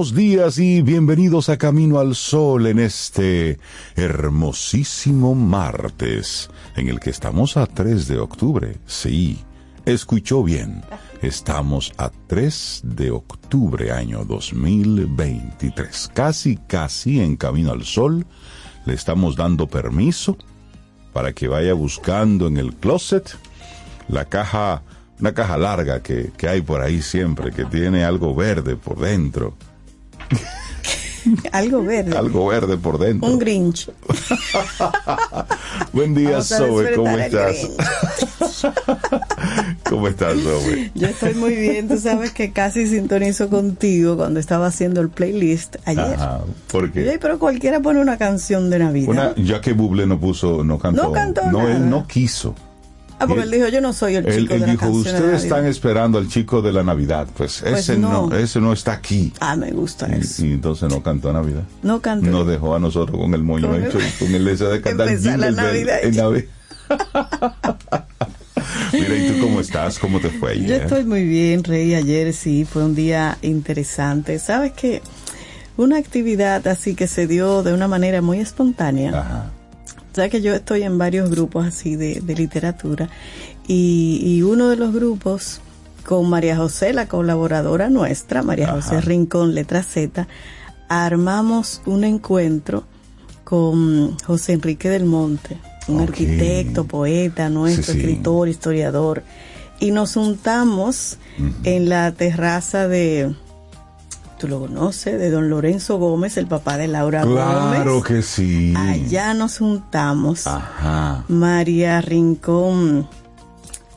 buenos días y bienvenidos a Camino al Sol en este hermosísimo martes, en el que estamos a 3 de octubre. Sí, escuchó bien. Estamos a 3 de octubre año 2023. Casi, casi en Camino al Sol. Le estamos dando permiso para que vaya buscando en el closet la caja una caja larga que, que, hay por ahí siempre, que tiene algo verde por dentro. algo verde. Algo verde por dentro. Un Grinch. Buen día, Zoe, ¿cómo estás? ¿Cómo estás, Zoe? Yo estoy muy bien, tú sabes que casi sintonizo contigo cuando estaba haciendo el playlist ayer. Ajá, ¿por qué? Sí, pero cualquiera pone una canción de Navidad. Una, ya que Buble no puso, no cantó. No cantó No, nada. él no quiso. Ah, porque él, dijo, yo no soy el chico Él, de él la dijo, canción de ustedes están Navidad". esperando al chico de la Navidad. Pues, Pues ese no. no. ese no está aquí. Ah, me gusta Y, eso. y entonces no cantó Navidad. No canto. Nos dejó a nosotros con el moño hecho y con el deseo de cantar Empezar la Navidad. en Navidad. Mira, ¿y tú cómo estás? ¿Cómo te fue ayer? Yo estoy muy bien, Rey. Ayer sí fue un día interesante. Sabes que una actividad así que se dio de una manera muy espontánea. Ajá. Sabes que yo estoy en varios grupos así de, de literatura y, y uno de los grupos con María José, la colaboradora nuestra, María Ajá. José Rincón, letra Z, armamos un encuentro con José Enrique del Monte, un arquitecto, poeta, nuestro Sí, sí. escritor, historiador, y nos juntamos en la terraza de, tú lo conoces, de don Lorenzo Gómez, el papá de Laura Claro Gómez. que sí. Allá nos juntamos. Ajá. María Rincón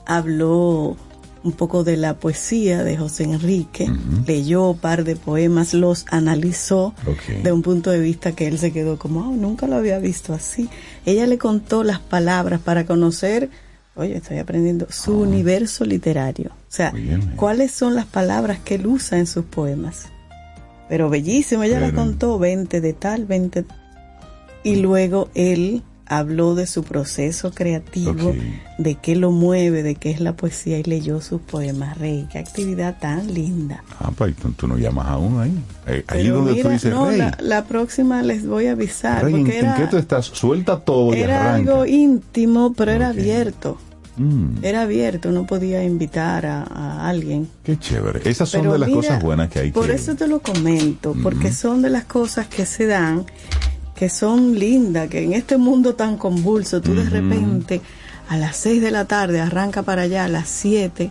habló un poco de la poesía de José Enrique, leyó un par de poemas, los analizó de un punto de vista que él se quedó como, "Ah, nunca lo había visto así. Ella le contó las palabras para conocer, oye, estoy aprendiendo, su universo literario. O sea, Muy bien, bien. cuáles son las palabras que él usa en sus poemas. Pero bellísimo, ella Pero- contó 20 de tal, 20. Y luego él habló de su proceso creativo, Ok. de qué lo mueve, de qué es la poesía y leyó sus poemas. Rey, qué actividad tan linda. Ah, pues tú, tú no llamas aún ahí. Eh, ahí donde tú mira, dices, no, Rey, la, la próxima les voy a avisar. Rey, ¿en, porque en era, qué tú estás? Suelta todo y era arranca. algo íntimo, pero era Ok. abierto. Mm, Era abierto, no podía invitar a, a alguien. qué chévere. Esas son Pero de las mira, cosas buenas que hay Por que... eso te lo comento, porque son de las cosas que se dan, que son lindas, que en este mundo tan convulso, tú de repente a las 6 de la tarde arranca para allá, a las 7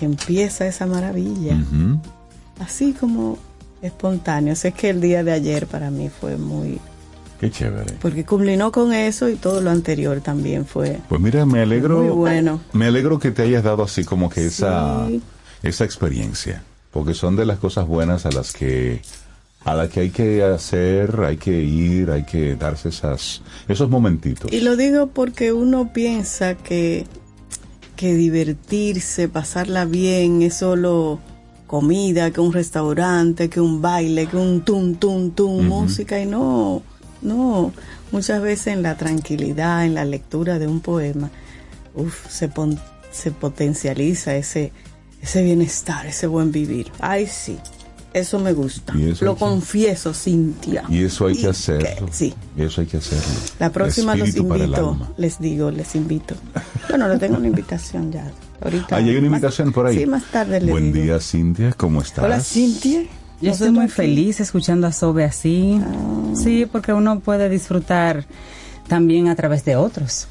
empieza esa maravilla, así como espontáneo. Sé que el día de ayer para mí fue muy, Qué chévere. porque culminó con eso y todo lo anterior también fue Pues mira, me alegro. muy bueno. Me alegro que te hayas dado así como que esa, Sí. esa experiencia, porque son de las cosas buenas a las que a las que hay que hacer, hay que ir, hay que darse esas esos momentitos. Y lo digo porque uno piensa que, que divertirse, pasarla bien, es solo comida, que un restaurante, que un baile, que un tum, tum, tum, música, y no, no. Muchas veces en la tranquilidad, en la lectura de un poema, uf, se, pon- se potencializa ese, ese bienestar, ese buen vivir. Ay, sí. Eso me gusta. Eso Lo confieso, Cintia. Y eso hay Y que hacerlo. sí. Y eso hay que hacerlo. La próxima los invito, les digo, les invito. Bueno, le tengo una invitación ya. Ahorita. Ah, ¿ya hay una invitación por ahí. Sí, más tarde le Buen digo. día, Cintia, ¿cómo estás? Hola, Cintia. Yo estoy muy aquí. feliz escuchando a Sobe así. Ah. Sí, porque uno puede disfrutar también a través de otros.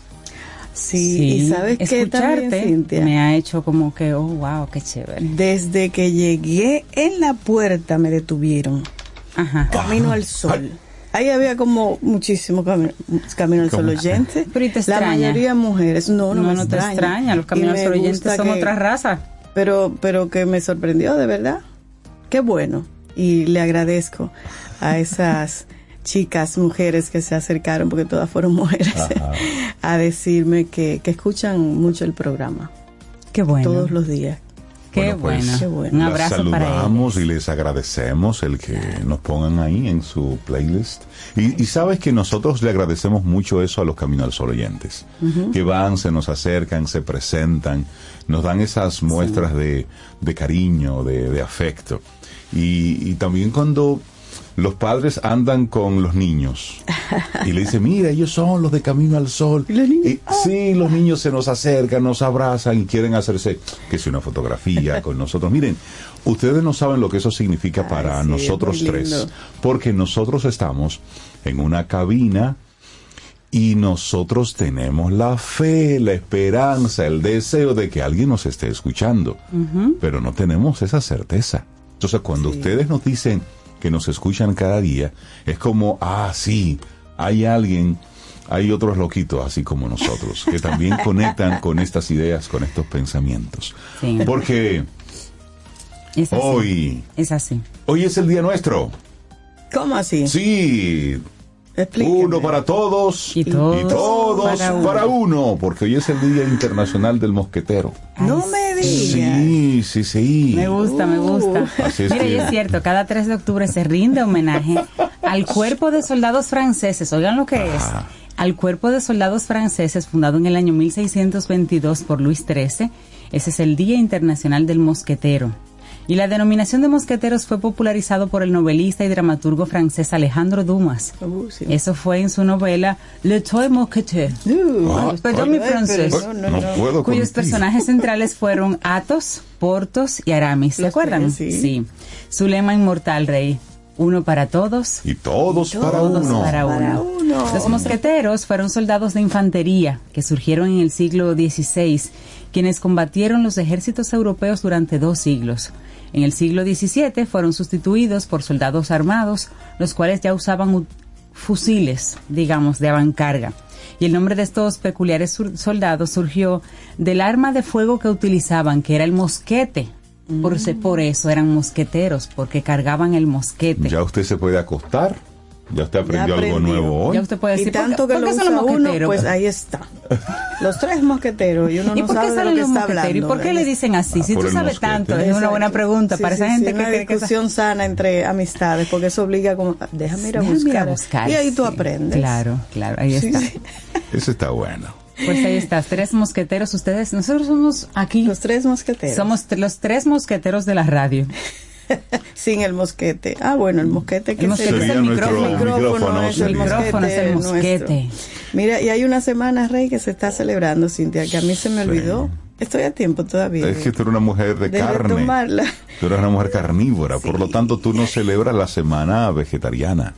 Sí, y sabes qué también, Cintia. me ha hecho como que, oh, wow, qué chévere. Desde que llegué en la puerta me detuvieron. Ajá. Camino al sol. Ahí había como muchísimo cami- camino al sol oyente. Pero ¿y te La extraña? mayoría mujeres. No, no, No, me no te extraña. extraña, los caminos me oyentes gusta son que- otra raza. Pero, pero que me sorprendió de verdad. Qué bueno. Y le agradezco a esas chicas, mujeres que se acercaron, porque todas fueron mujeres, Ajá. a decirme que, que escuchan mucho el programa Qué bueno. todos los días. Qué Bueno, pues, bueno. Qué bueno. Un Las abrazo para saludamos ellos. y les agradecemos el que nos pongan ahí en su playlist. Y, y sabes que nosotros le agradecemos mucho eso a los Camino al Sol oyentes, que van, se nos acercan, se presentan, nos dan esas muestras de, de cariño, de, de afecto. Y, y también cuando los padres andan con los niños y le dicen, mira, ellos son los de Camino al Sol. ¿Y los niños? Y sí, los niños se nos acercan, nos abrazan y quieren hacerse, que si una fotografía con nosotros. Miren, ustedes no saben lo que eso significa para sí, es nosotros tres, porque nosotros estamos en una cabina y nosotros tenemos la fe, la esperanza, el deseo de que alguien nos esté escuchando, pero no tenemos esa certeza. Entonces, cuando ustedes nos dicen que nos escuchan cada día, es como, ah, sí, hay alguien, hay otros loquitos así como nosotros, que también conectan con estas ideas, con estos pensamientos. Sí. Porque Es así. hoy, Es así. hoy es el día nuestro. ¿Cómo así? Sí, Explíqueme. uno para todos Y todos todos para para, uno. porque hoy es el Día Internacional del Mosquetero. No me digas. Sí, sí, sí. Me gusta, me gusta. Así es Mira, y es cierto, cada 3 de octubre se rinde homenaje al cuerpo de soldados franceses. Oigan lo que es. Al cuerpo de soldados franceses fundado en el año 1622 por Luis XIII. Ese es el Día Internacional del Mosquetero. Y la denominación de mosqueteros fue popularizado por el novelista y dramaturgo francés Alejandro Dumas. Uh, sí. Eso fue en su novela Le Toy Mosqueteur. Uh, Ah, Perdón, mi ay, francés. no, no, No cuyos contigo. personajes centrales fueron Athos, Portos y Aramis. ¿Se Los acuerdan? tres, sí. Su lema inmortal, Rey. Uno para todos, Y todos, para todos uno. para uno. Para uno. Los mosqueteros fueron soldados de infantería que surgieron en el siglo XVI, quienes combatieron los ejércitos europeos durante dos siglos. En el siglo XVII fueron sustituidos por soldados armados, los cuales ya usaban fusiles, digamos, de avancarga. Y el nombre de estos peculiares soldados surgió del arma de fuego que utilizaban, que era el mosquete. Por, se- por eso eran mosqueteros, porque cargaban el mosquete. Ya usted se puede acostar. Ya usted aprendió algo aprendió. nuevo hoy. Ya usted puede Y decir, ¿por qué- tanto que por lo qué son usa los uno, mosqueteros? pues ahí está. Los tres mosqueteros y uno ¿Y no por qué sabe de lo salen que los está mosqueteros? hablando. ¿Y por qué le dicen así? Ah, si por tú sabes mosquete. tanto, es una buena pregunta Sí, para sí, esa sí, gente que una cree que discusión sana entre amistades, porque eso obliga como, déjame ir a Déjame ir buscar. a buscar, y ahí tú sí. aprendes. Claro, claro, ahí Sí, está. sí. Ese está bueno. Pues ahí está, tres mosqueteros. Ustedes, nosotros somos aquí, Los tres mosqueteros. somos los tres mosqueteros de la radio. Sin el mosquete. Ah, bueno, el mosquete que El mosquete sería? es el micrófono. es el micrófono es el mosquete. Mira, y hay una semana, Rey, que se está celebrando, Cintia, que a mí se me olvidó. Estoy a tiempo todavía. Es que tú eres una mujer de, De carne. retomarla. Tú eres una mujer carnívora. Por lo tanto, tú no celebras la semana vegetariana,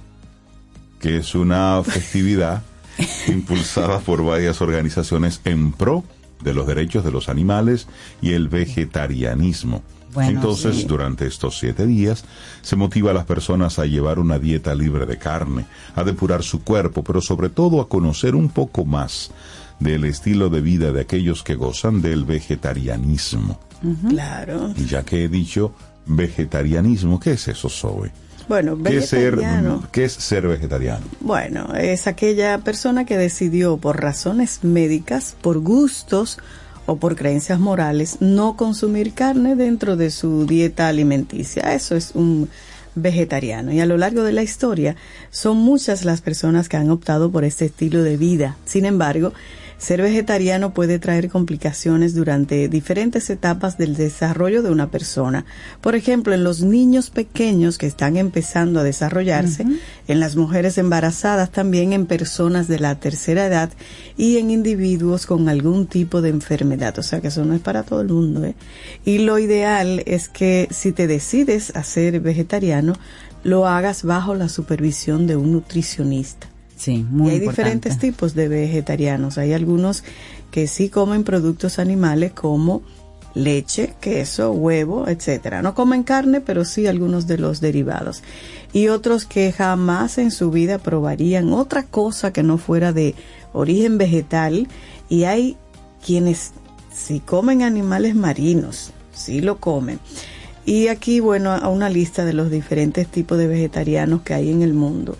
que es una festividad impulsada por varias organizaciones en pro de los derechos de los animales y el vegetarianismo. Bueno, Entonces, sí. durante estos siete días, se motiva a las personas a llevar una dieta libre de carne, a depurar su cuerpo, pero sobre todo a conocer un poco más del estilo de vida de aquellos que gozan del vegetarianismo. Claro. Y ya que he dicho vegetarianismo, ¿qué es eso, Zoe? Bueno, ¿Qué es, ser, vegetariano. ¿Qué es ser vegetariano? Bueno, es aquella persona que decidió por razones médicas, por gustos o por creencias morales no consumir carne dentro de su dieta alimenticia. Eso es un vegetariano. Y a lo largo de la historia son muchas las personas que han optado por este estilo de vida. Sin embargo, ser vegetariano puede traer complicaciones durante diferentes etapas del desarrollo de una persona. Por ejemplo, en los niños pequeños que están empezando a desarrollarse, en las mujeres embarazadas, también en personas de la tercera edad y en individuos con algún tipo de enfermedad. O sea que eso no es para todo el mundo. ¿eh? Y lo ideal es que si te decides a ser vegetariano, lo hagas bajo la supervisión de un nutricionista. Sí, muy y hay importante. diferentes tipos de vegetarianos. Hay algunos que sí comen productos animales como leche, queso, huevo, etcétera. No comen carne, pero sí algunos de los derivados. Y otros que jamás en su vida probarían otra cosa que no fuera de origen vegetal. Y hay quienes si comen animales marinos, sí lo comen. Y aquí, bueno, a una lista de los diferentes tipos de vegetarianos que hay en el mundo.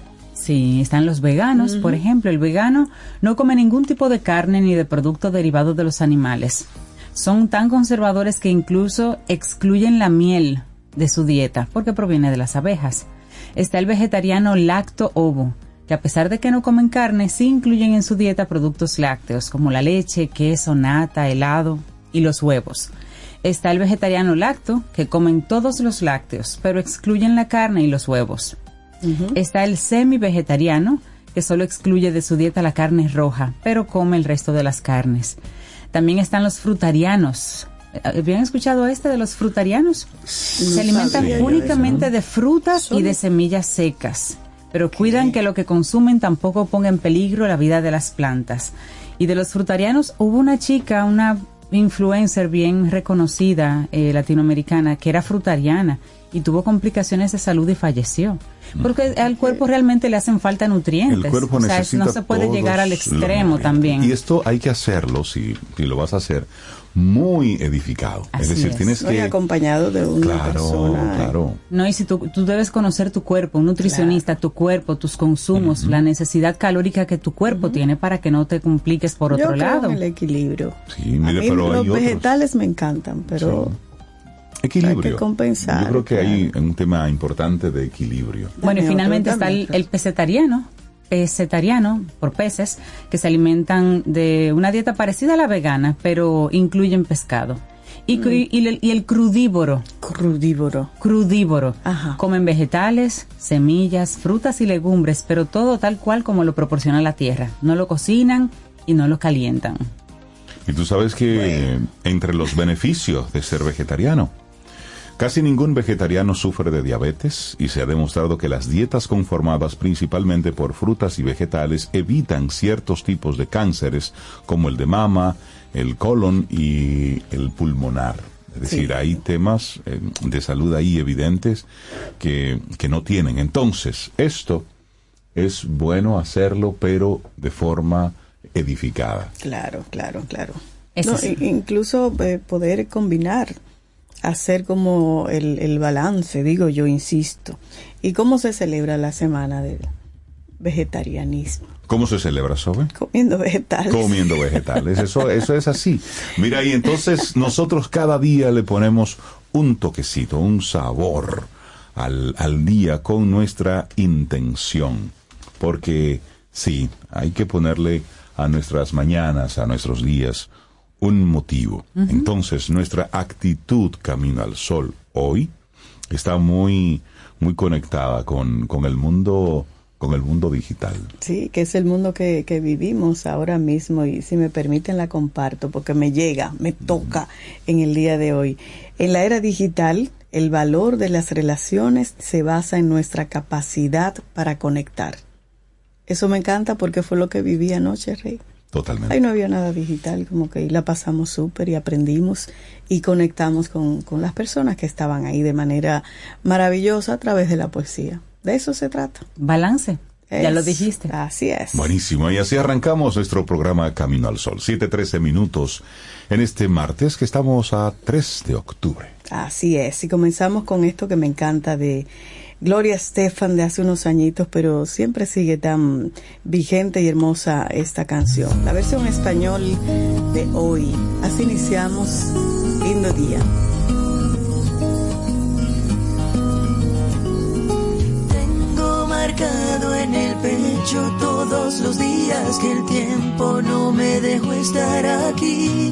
Sí, están los veganos, por ejemplo. El vegano no come ningún tipo de carne ni de producto derivado de los animales. Son tan conservadores que incluso excluyen la miel de su dieta porque proviene de las abejas. Está el vegetariano lacto-ovo, que a pesar de que no comen carne, sí incluyen en su dieta productos lácteos como la leche, queso, nata, helado y los huevos. Está el vegetariano lacto, que comen todos los lácteos, pero excluyen la carne y los huevos. Está el semi-vegetariano, que solo excluye de su dieta la carne roja, pero come el resto de las carnes. También están los frutarianos. ¿Habían escuchado este de los frutarianos? Se alimentan únicamente de frutas y de semillas secas, pero cuidan que lo que consumen tampoco ponga en peligro la vida de las plantas. Y de los frutarianos hubo una chica, una influencer bien reconocida eh, latinoamericana, que era frutariana y tuvo complicaciones de salud y falleció. Porque al cuerpo realmente le hacen falta nutrientes. El cuerpo o sea, necesita no se puede llegar al extremo también. Y esto hay que hacerlo, si, si lo vas a hacer, muy edificado. Así es decir, es. tienes No, que... acompañado de una Claro, persona. claro. No, y si tú, tú debes conocer tu cuerpo, un nutricionista, tu cuerpo, tus consumos, la necesidad calórica que tu cuerpo tiene para que no te compliques por Yo otro creo lado. en el equilibrio. Sí, mire, a mí pero los hay otros. vegetales me encantan, pero Equilibrio. Hay que compensar, Yo creo que hay un tema importante de equilibrio. Bueno, y finalmente está el, el pesetariano, pesetariano, por peces, que se alimentan de una dieta parecida a la vegana, pero incluyen pescado. Y, Mm. y el- y el crudívoro, crudívoro. crudívoro. Ajá. Comen vegetales, semillas, frutas y legumbres, pero todo tal cual como lo proporciona la tierra. No lo cocinan y no lo calientan. Y tú sabes que entre los beneficios de ser vegetariano, casi ningún vegetariano sufre de diabetes y se ha demostrado que las dietas conformadas principalmente por frutas y vegetales evitan ciertos tipos de cánceres como el de mama, el colon y el pulmonar. Es decir, Sí. hay temas eh, de salud ahí evidentes que, que no tienen. Entonces, esto es bueno hacerlo, pero de forma edificada. Claro, claro, claro. No, incluso eh, poder combinar, hacer como el, el balance, digo yo, insisto. ¿Y cómo se celebra la semana del vegetarianismo? ¿Cómo se celebra, Sobe? Comiendo vegetales. Comiendo vegetales. Eso, eso es así. Mira, y entonces nosotros cada día le ponemos un toquecito, un sabor al, al día con nuestra intención. Porque sí, hay que ponerle a nuestras mañanas, a nuestros días, un motivo. Entonces, nuestra actitud camino al sol hoy está muy, muy conectada con, con el mundo, con el mundo digital. Sí, que es el mundo que, que vivimos ahora mismo y si me permiten la comparto porque me llega, me toca en el día de hoy. En la era digital, el valor de las relaciones se basa en nuestra capacidad para conectar. Eso me encanta porque fue lo que viví anoche, Rey. Totalmente. Ahí no había nada digital, como que ahí la pasamos súper y aprendimos y conectamos con, con las personas que estaban ahí de manera maravillosa a través de la poesía. De eso se trata. Balance, ya lo Es- dijiste. Así es. Buenísimo, y así arrancamos nuestro programa Camino al Sol. 7.13 minutos en este martes que estamos a 3 de octubre. Así es. Y comenzamos con esto que me encanta de Gloria Estefan de hace unos añitos, pero siempre sigue tan vigente y hermosa esta canción. La versión español de hoy. Así iniciamos. Lindo día. Tengo marcado en el pecho todos los días que el tiempo no me dejó estar aquí.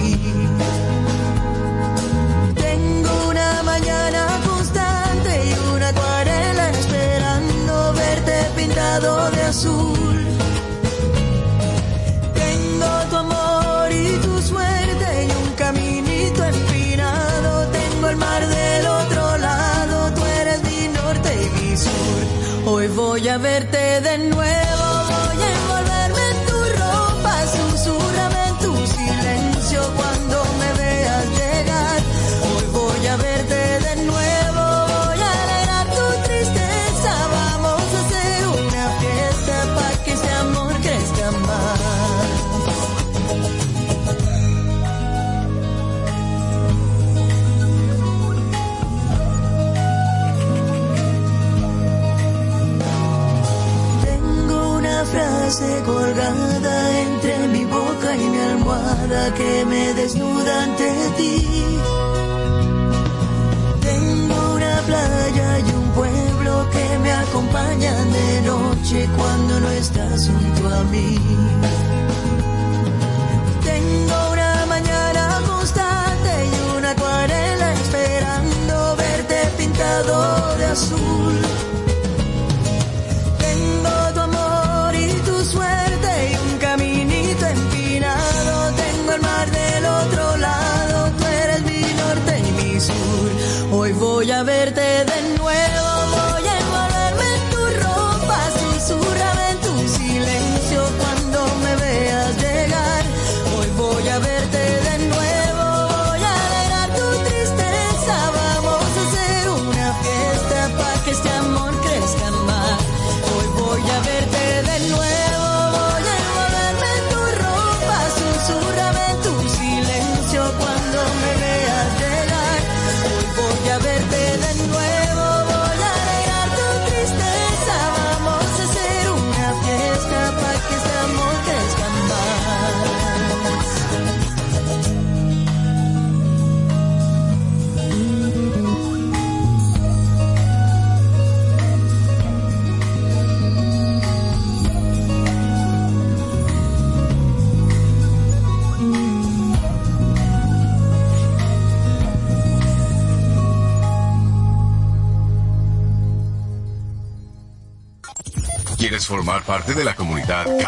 mañana constante y una acuarela esperando verte pintado de azul. Tengo tu amor y tu suerte y un caminito empinado. Tengo el mar del otro lado, tú eres mi norte y mi sur. Hoy voy a verte de nuevo.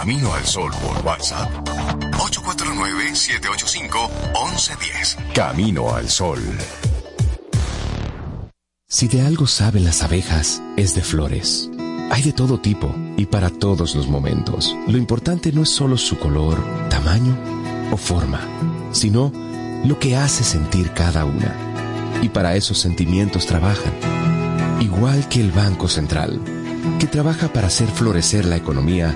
Camino al Sol por WhatsApp? 849-785-1110. Camino al Sol. Si de algo saben las abejas, es de flores. Hay de todo tipo y para todos los momentos. Lo importante no es solo su color, tamaño o forma, sino lo que hace sentir cada una. Y para esos sentimientos trabajan. Igual que el Banco Central, que trabaja para hacer florecer la economía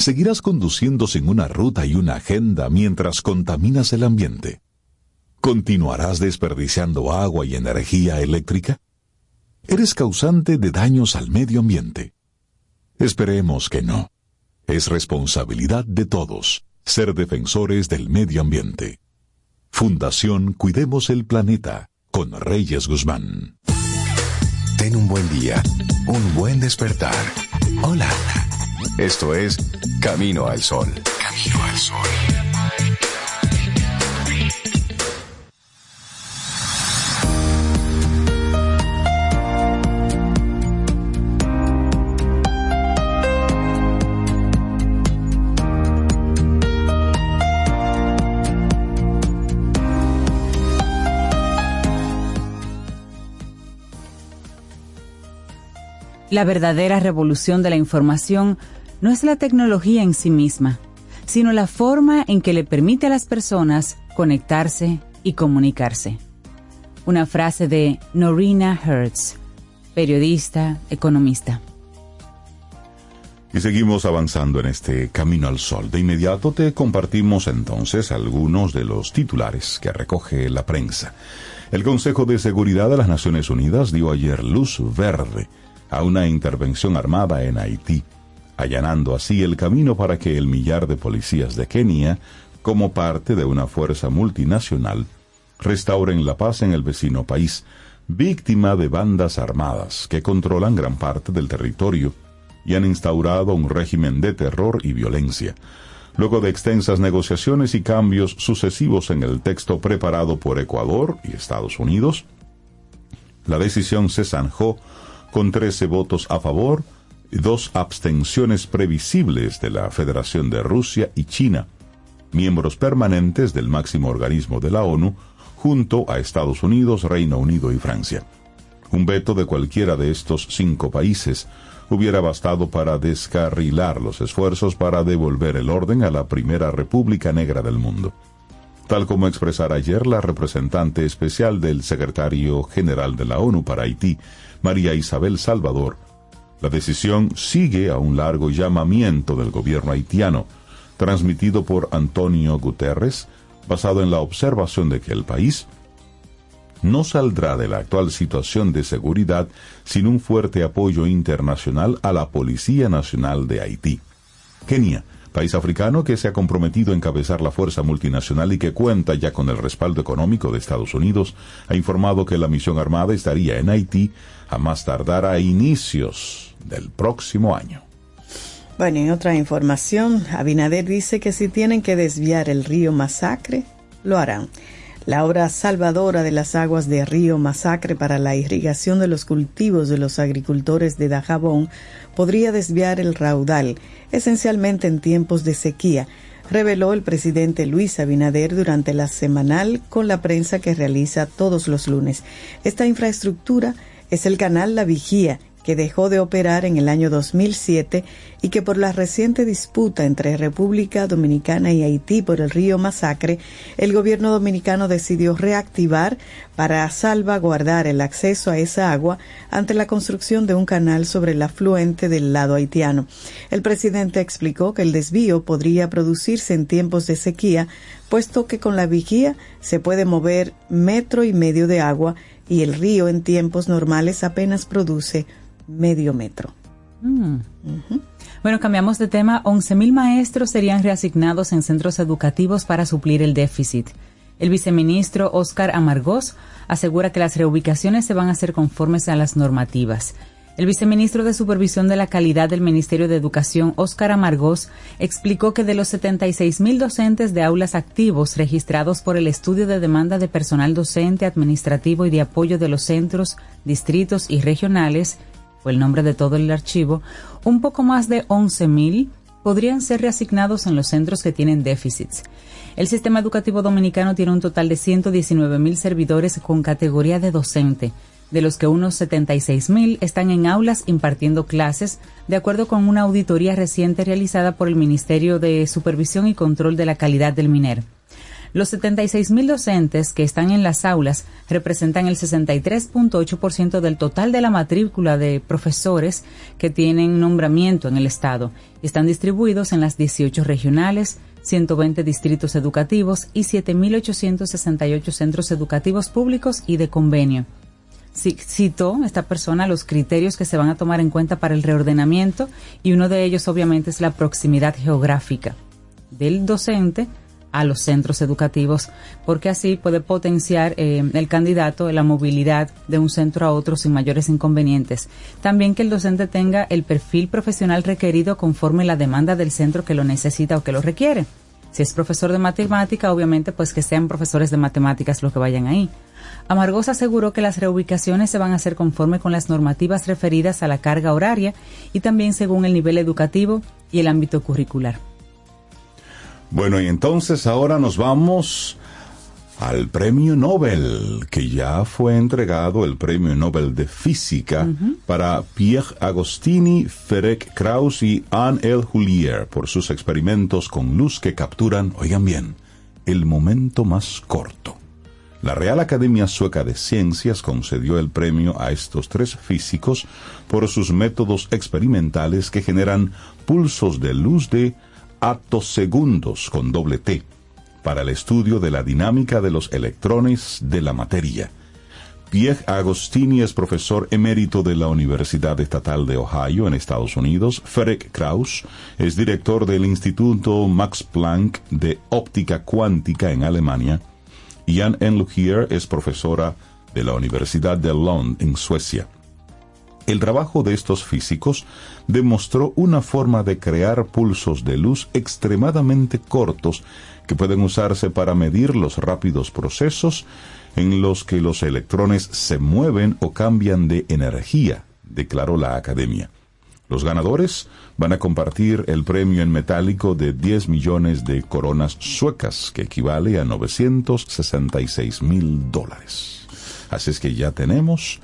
¿Seguirás conduciendo sin una ruta y una agenda mientras contaminas el ambiente? ¿Continuarás desperdiciando agua y energía eléctrica? ¿Eres causante de daños al medio ambiente? Esperemos que no. Es responsabilidad de todos ser defensores del medio ambiente. Fundación Cuidemos el Planeta con Reyes Guzmán. Ten un buen día, un buen despertar. Hola. Esto es Camino al Sol. Camino al Sol. La verdadera revolución de la información no es la tecnología en sí misma, sino la forma en que le permite a las personas conectarse y comunicarse. Una frase de Norina Hertz, periodista, economista. Y seguimos avanzando en este camino al sol. De inmediato te compartimos entonces algunos de los titulares que recoge la prensa. El Consejo de Seguridad de las Naciones Unidas dio ayer luz verde a una intervención armada en Haití, allanando así el camino para que el millar de policías de Kenia, como parte de una fuerza multinacional, restauren la paz en el vecino país, víctima de bandas armadas que controlan gran parte del territorio y han instaurado un régimen de terror y violencia. Luego de extensas negociaciones y cambios sucesivos en el texto preparado por Ecuador y Estados Unidos, la decisión se zanjó con 13 votos a favor dos abstenciones previsibles de la Federación de Rusia y China, miembros permanentes del máximo organismo de la ONU, junto a Estados Unidos, Reino Unido y Francia. Un veto de cualquiera de estos cinco países hubiera bastado para descarrilar los esfuerzos para devolver el orden a la primera República Negra del mundo. Tal como expresara ayer la representante especial del secretario general de la ONU para Haití, María Isabel Salvador, la decisión sigue a un largo llamamiento del gobierno haitiano, transmitido por Antonio Guterres, basado en la observación de que el país no saldrá de la actual situación de seguridad sin un fuerte apoyo internacional a la Policía Nacional de Haití. Kenia, país africano que se ha comprometido a encabezar la fuerza multinacional y que cuenta ya con el respaldo económico de Estados Unidos, ha informado que la misión armada estaría en Haití a más tardar a inicios del próximo año. Bueno, en otra información, Abinader dice que si tienen que desviar el río Masacre, lo harán. La obra salvadora de las aguas de Río Masacre para la irrigación de los cultivos de los agricultores de Dajabón podría desviar el raudal, esencialmente en tiempos de sequía, reveló el presidente Luis Abinader durante la semanal con la prensa que realiza todos los lunes. Esta infraestructura es el canal La Vigía, que dejó de operar en el año 2007 y que por la reciente disputa entre República Dominicana y Haití por el río Masacre, el gobierno dominicano decidió reactivar para salvaguardar el acceso a esa agua ante la construcción de un canal sobre el afluente del lado haitiano. El presidente explicó que el desvío podría producirse en tiempos de sequía, puesto que con la vigía se puede mover metro y medio de agua y el río en tiempos normales apenas produce medio metro. Mm. Bueno, cambiamos de tema. 11.000 maestros serían reasignados en centros educativos para suplir el déficit. El viceministro Oscar Amargós asegura que las reubicaciones se van a hacer conformes a las normativas. El viceministro de Supervisión de la Calidad del Ministerio de Educación, Óscar Amargós, explicó que de los 76.000 docentes de aulas activos registrados por el estudio de demanda de personal docente, administrativo y de apoyo de los centros, distritos y regionales, fue el nombre de todo el archivo, un poco más de 11.000 podrían ser reasignados en los centros que tienen déficits. El sistema educativo dominicano tiene un total de 119.000 servidores con categoría de docente, de los que unos 76.000 están en aulas impartiendo clases, de acuerdo con una auditoría reciente realizada por el Ministerio de Supervisión y Control de la Calidad del MINER. Los 76.000 docentes que están en las aulas representan el 63.8% del total de la matrícula de profesores que tienen nombramiento en el Estado están distribuidos en las 18 regionales, 120 distritos educativos y 7.868 centros educativos públicos y de convenio. Citó esta persona los criterios que se van a tomar en cuenta para el reordenamiento y uno de ellos obviamente es la proximidad geográfica del docente a los centros educativos, porque así puede potenciar eh, el candidato la movilidad de un centro a otro sin mayores inconvenientes. También que el docente tenga el perfil profesional requerido conforme la demanda del centro que lo necesita o que lo requiere. Si es profesor de matemática, obviamente, pues que sean profesores de matemáticas los que vayan ahí. Amargos aseguró que las reubicaciones se van a hacer conforme con las normativas referidas a la carga horaria y también según el nivel educativo y el ámbito curricular. Bueno, y entonces ahora nos vamos al premio Nobel, que ya fue entregado el premio Nobel de Física para Pierre Agostini, Ferenc Krauss y Anne L. Hulier por sus experimentos con luz que capturan, oigan bien, el momento más corto. La Real Academia Sueca de Ciencias concedió el premio a estos tres físicos por sus métodos experimentales que generan pulsos de luz de segundos con doble T para el estudio de la dinámica de los electrones de la materia. Pierre Agostini es profesor emérito de la Universidad Estatal de Ohio en Estados Unidos. Ferenc Kraus es director del Instituto Max Planck de Óptica Cuántica en Alemania. Jan Enlugier es profesora de la Universidad de Lund en Suecia. El trabajo de estos físicos demostró una forma de crear pulsos de luz extremadamente cortos que pueden usarse para medir los rápidos procesos en los que los electrones se mueven o cambian de energía, declaró la Academia. Los ganadores van a compartir el premio en metálico de 10 millones de coronas suecas, que equivale a 966 mil dólares. Así es que ya tenemos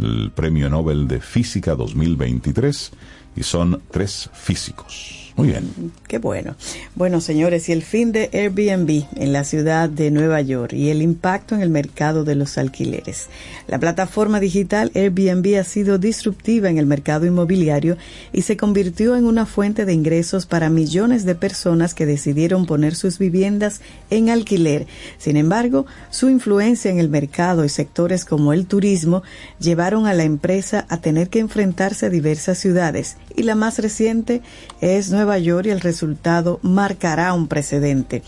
el Premio Nobel de Física 2023 y son tres físicos. Muy bien. Qué bueno. Bueno, señores, y el fin de Airbnb en la ciudad de Nueva York y el impacto en el mercado de los alquileres. La plataforma digital Airbnb ha sido disruptiva en el mercado inmobiliario y se convirtió en una fuente de ingresos para millones de personas que decidieron poner sus viviendas en alquiler. Sin embargo, su influencia en el mercado y sectores como el turismo llevaron a la empresa a tener que enfrentarse a diversas ciudades y la más reciente es Nueva Nueva York y el resultado marcará un precedente.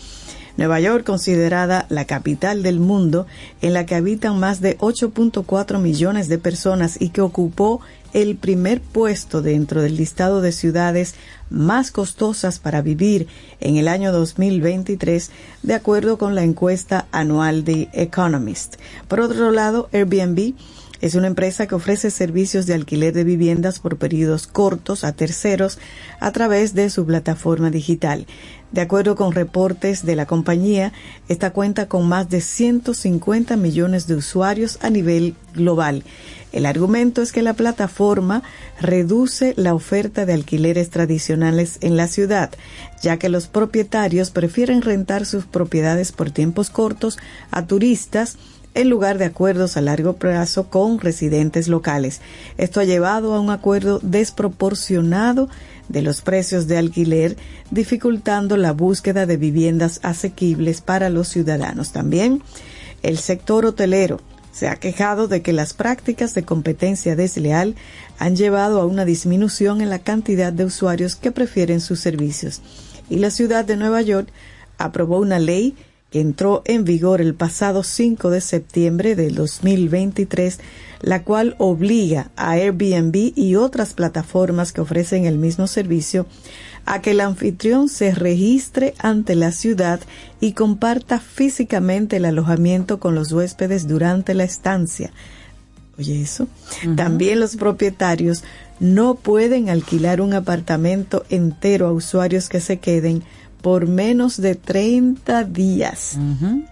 Nueva York, considerada la capital del mundo, en la que habitan más de 8.4 millones de personas y que ocupó el primer puesto dentro del listado de ciudades más costosas para vivir en el año 2023, de acuerdo con la encuesta anual de Economist. Por otro lado, Airbnb es una empresa que ofrece servicios de alquiler de viviendas por periodos cortos a terceros a través de su plataforma digital. De acuerdo con reportes de la compañía, esta cuenta con más de 150 millones de usuarios a nivel global. El argumento es que la plataforma reduce la oferta de alquileres tradicionales en la ciudad, ya que los propietarios prefieren rentar sus propiedades por tiempos cortos a turistas en lugar de acuerdos a largo plazo con residentes locales. Esto ha llevado a un acuerdo desproporcionado de los precios de alquiler, dificultando la búsqueda de viviendas asequibles para los ciudadanos. También el sector hotelero se ha quejado de que las prácticas de competencia desleal han llevado a una disminución en la cantidad de usuarios que prefieren sus servicios. Y la ciudad de Nueva York aprobó una ley que entró en vigor el pasado 5 de septiembre del 2023, la cual obliga a Airbnb y otras plataformas que ofrecen el mismo servicio a que el anfitrión se registre ante la ciudad y comparta físicamente el alojamiento con los huéspedes durante la estancia. Oye, eso. También los propietarios no pueden alquilar un apartamento entero a usuarios que se queden por menos de 30 días.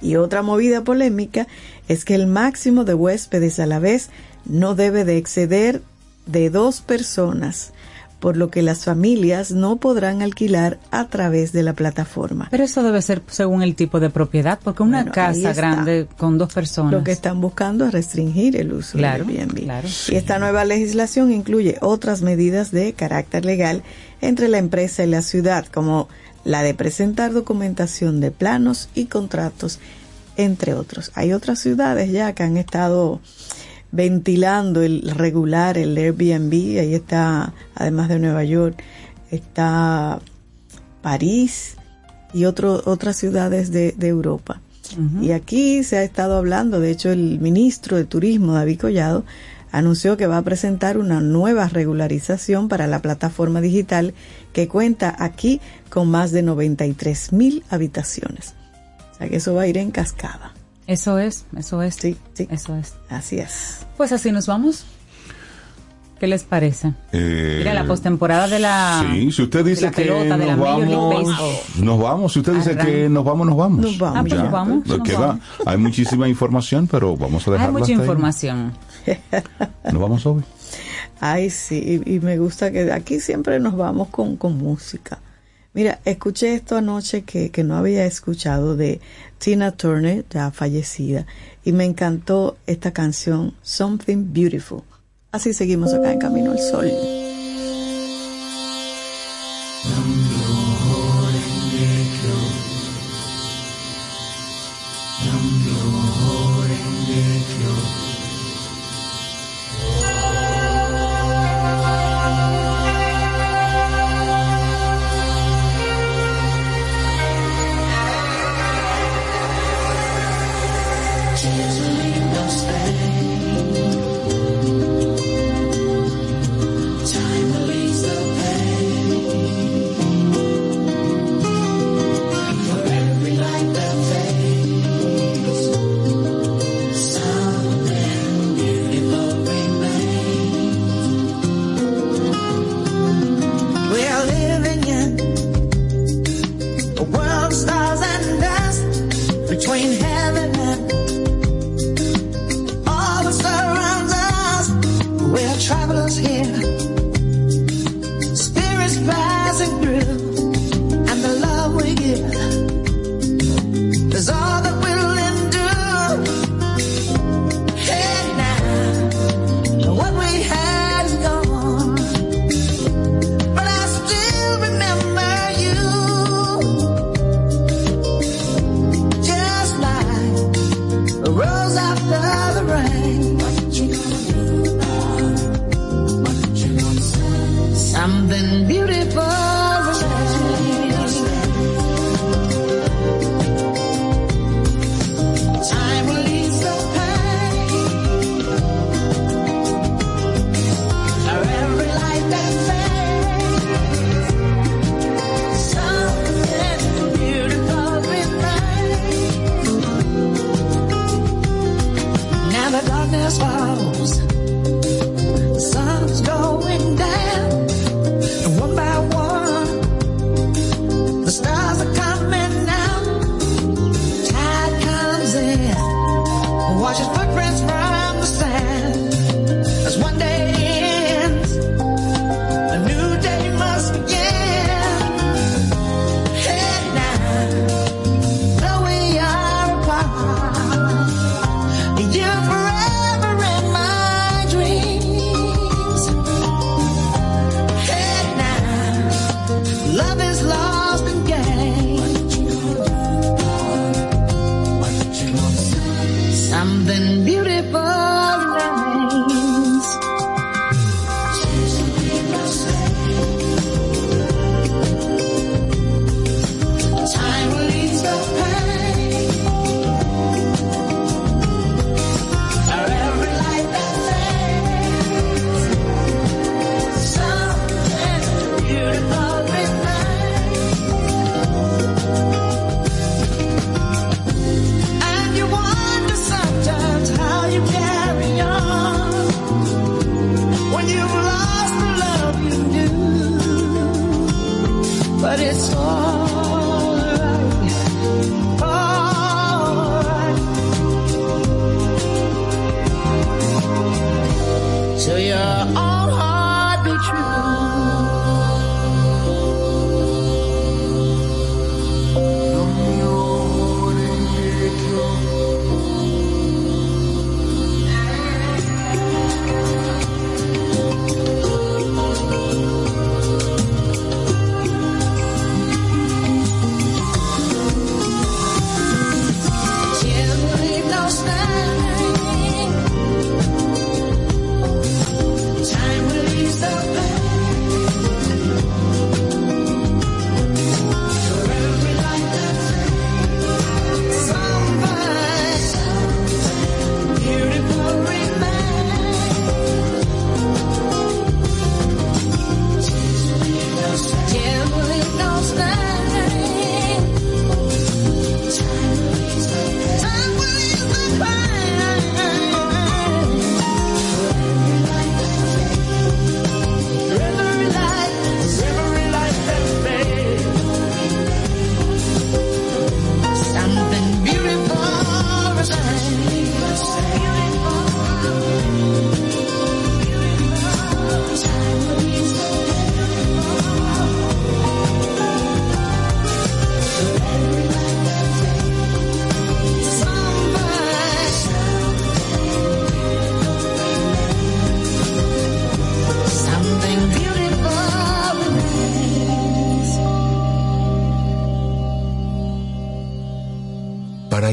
Y otra movida polémica es que el máximo de huéspedes a la vez no debe de exceder de dos personas, por lo que las familias no podrán alquilar a través de la plataforma. Pero eso debe ser según el tipo de propiedad, porque una casa grande con dos personas. Lo que están buscando es restringir el uso de Airbnb. Y esta nueva legislación incluye otras medidas de carácter legal entre la empresa y la ciudad, como la de presentar documentación de planos y contratos, entre otros. Hay otras ciudades ya que han estado ventilando el regular, el Airbnb, ahí está, además de Nueva York, está París y otro, otras ciudades de, Europa. Y aquí se ha estado hablando, de hecho el ministro de Turismo, David Collado, anunció que va a presentar una nueva regularización para la plataforma digital que cuenta aquí con más de 93 mil habitaciones. O sea que eso va a ir en cascada. Eso es, eso es. Sí, sí. Eso es. Así es. Pues así nos vamos. ¿Qué les parece? Eh, Mira, la postemporada de la. Sí, si usted dice que nos vamos, nos vamos. Si usted dice que nos vamos, nos vamos. Nos vamos. Ah, pues nos vamos. Nos Hay muchísima información, pero vamos a dejarlo Hay mucha información. ¿Nos vamos hoy? Ay, sí, y, me gusta que aquí siempre nos vamos con, con música. Mira, escuché esto anoche que, que no había escuchado de Tina Turner, ya fallecida, y me encantó esta canción, Something Beautiful. Así seguimos acá en Camino al Sol.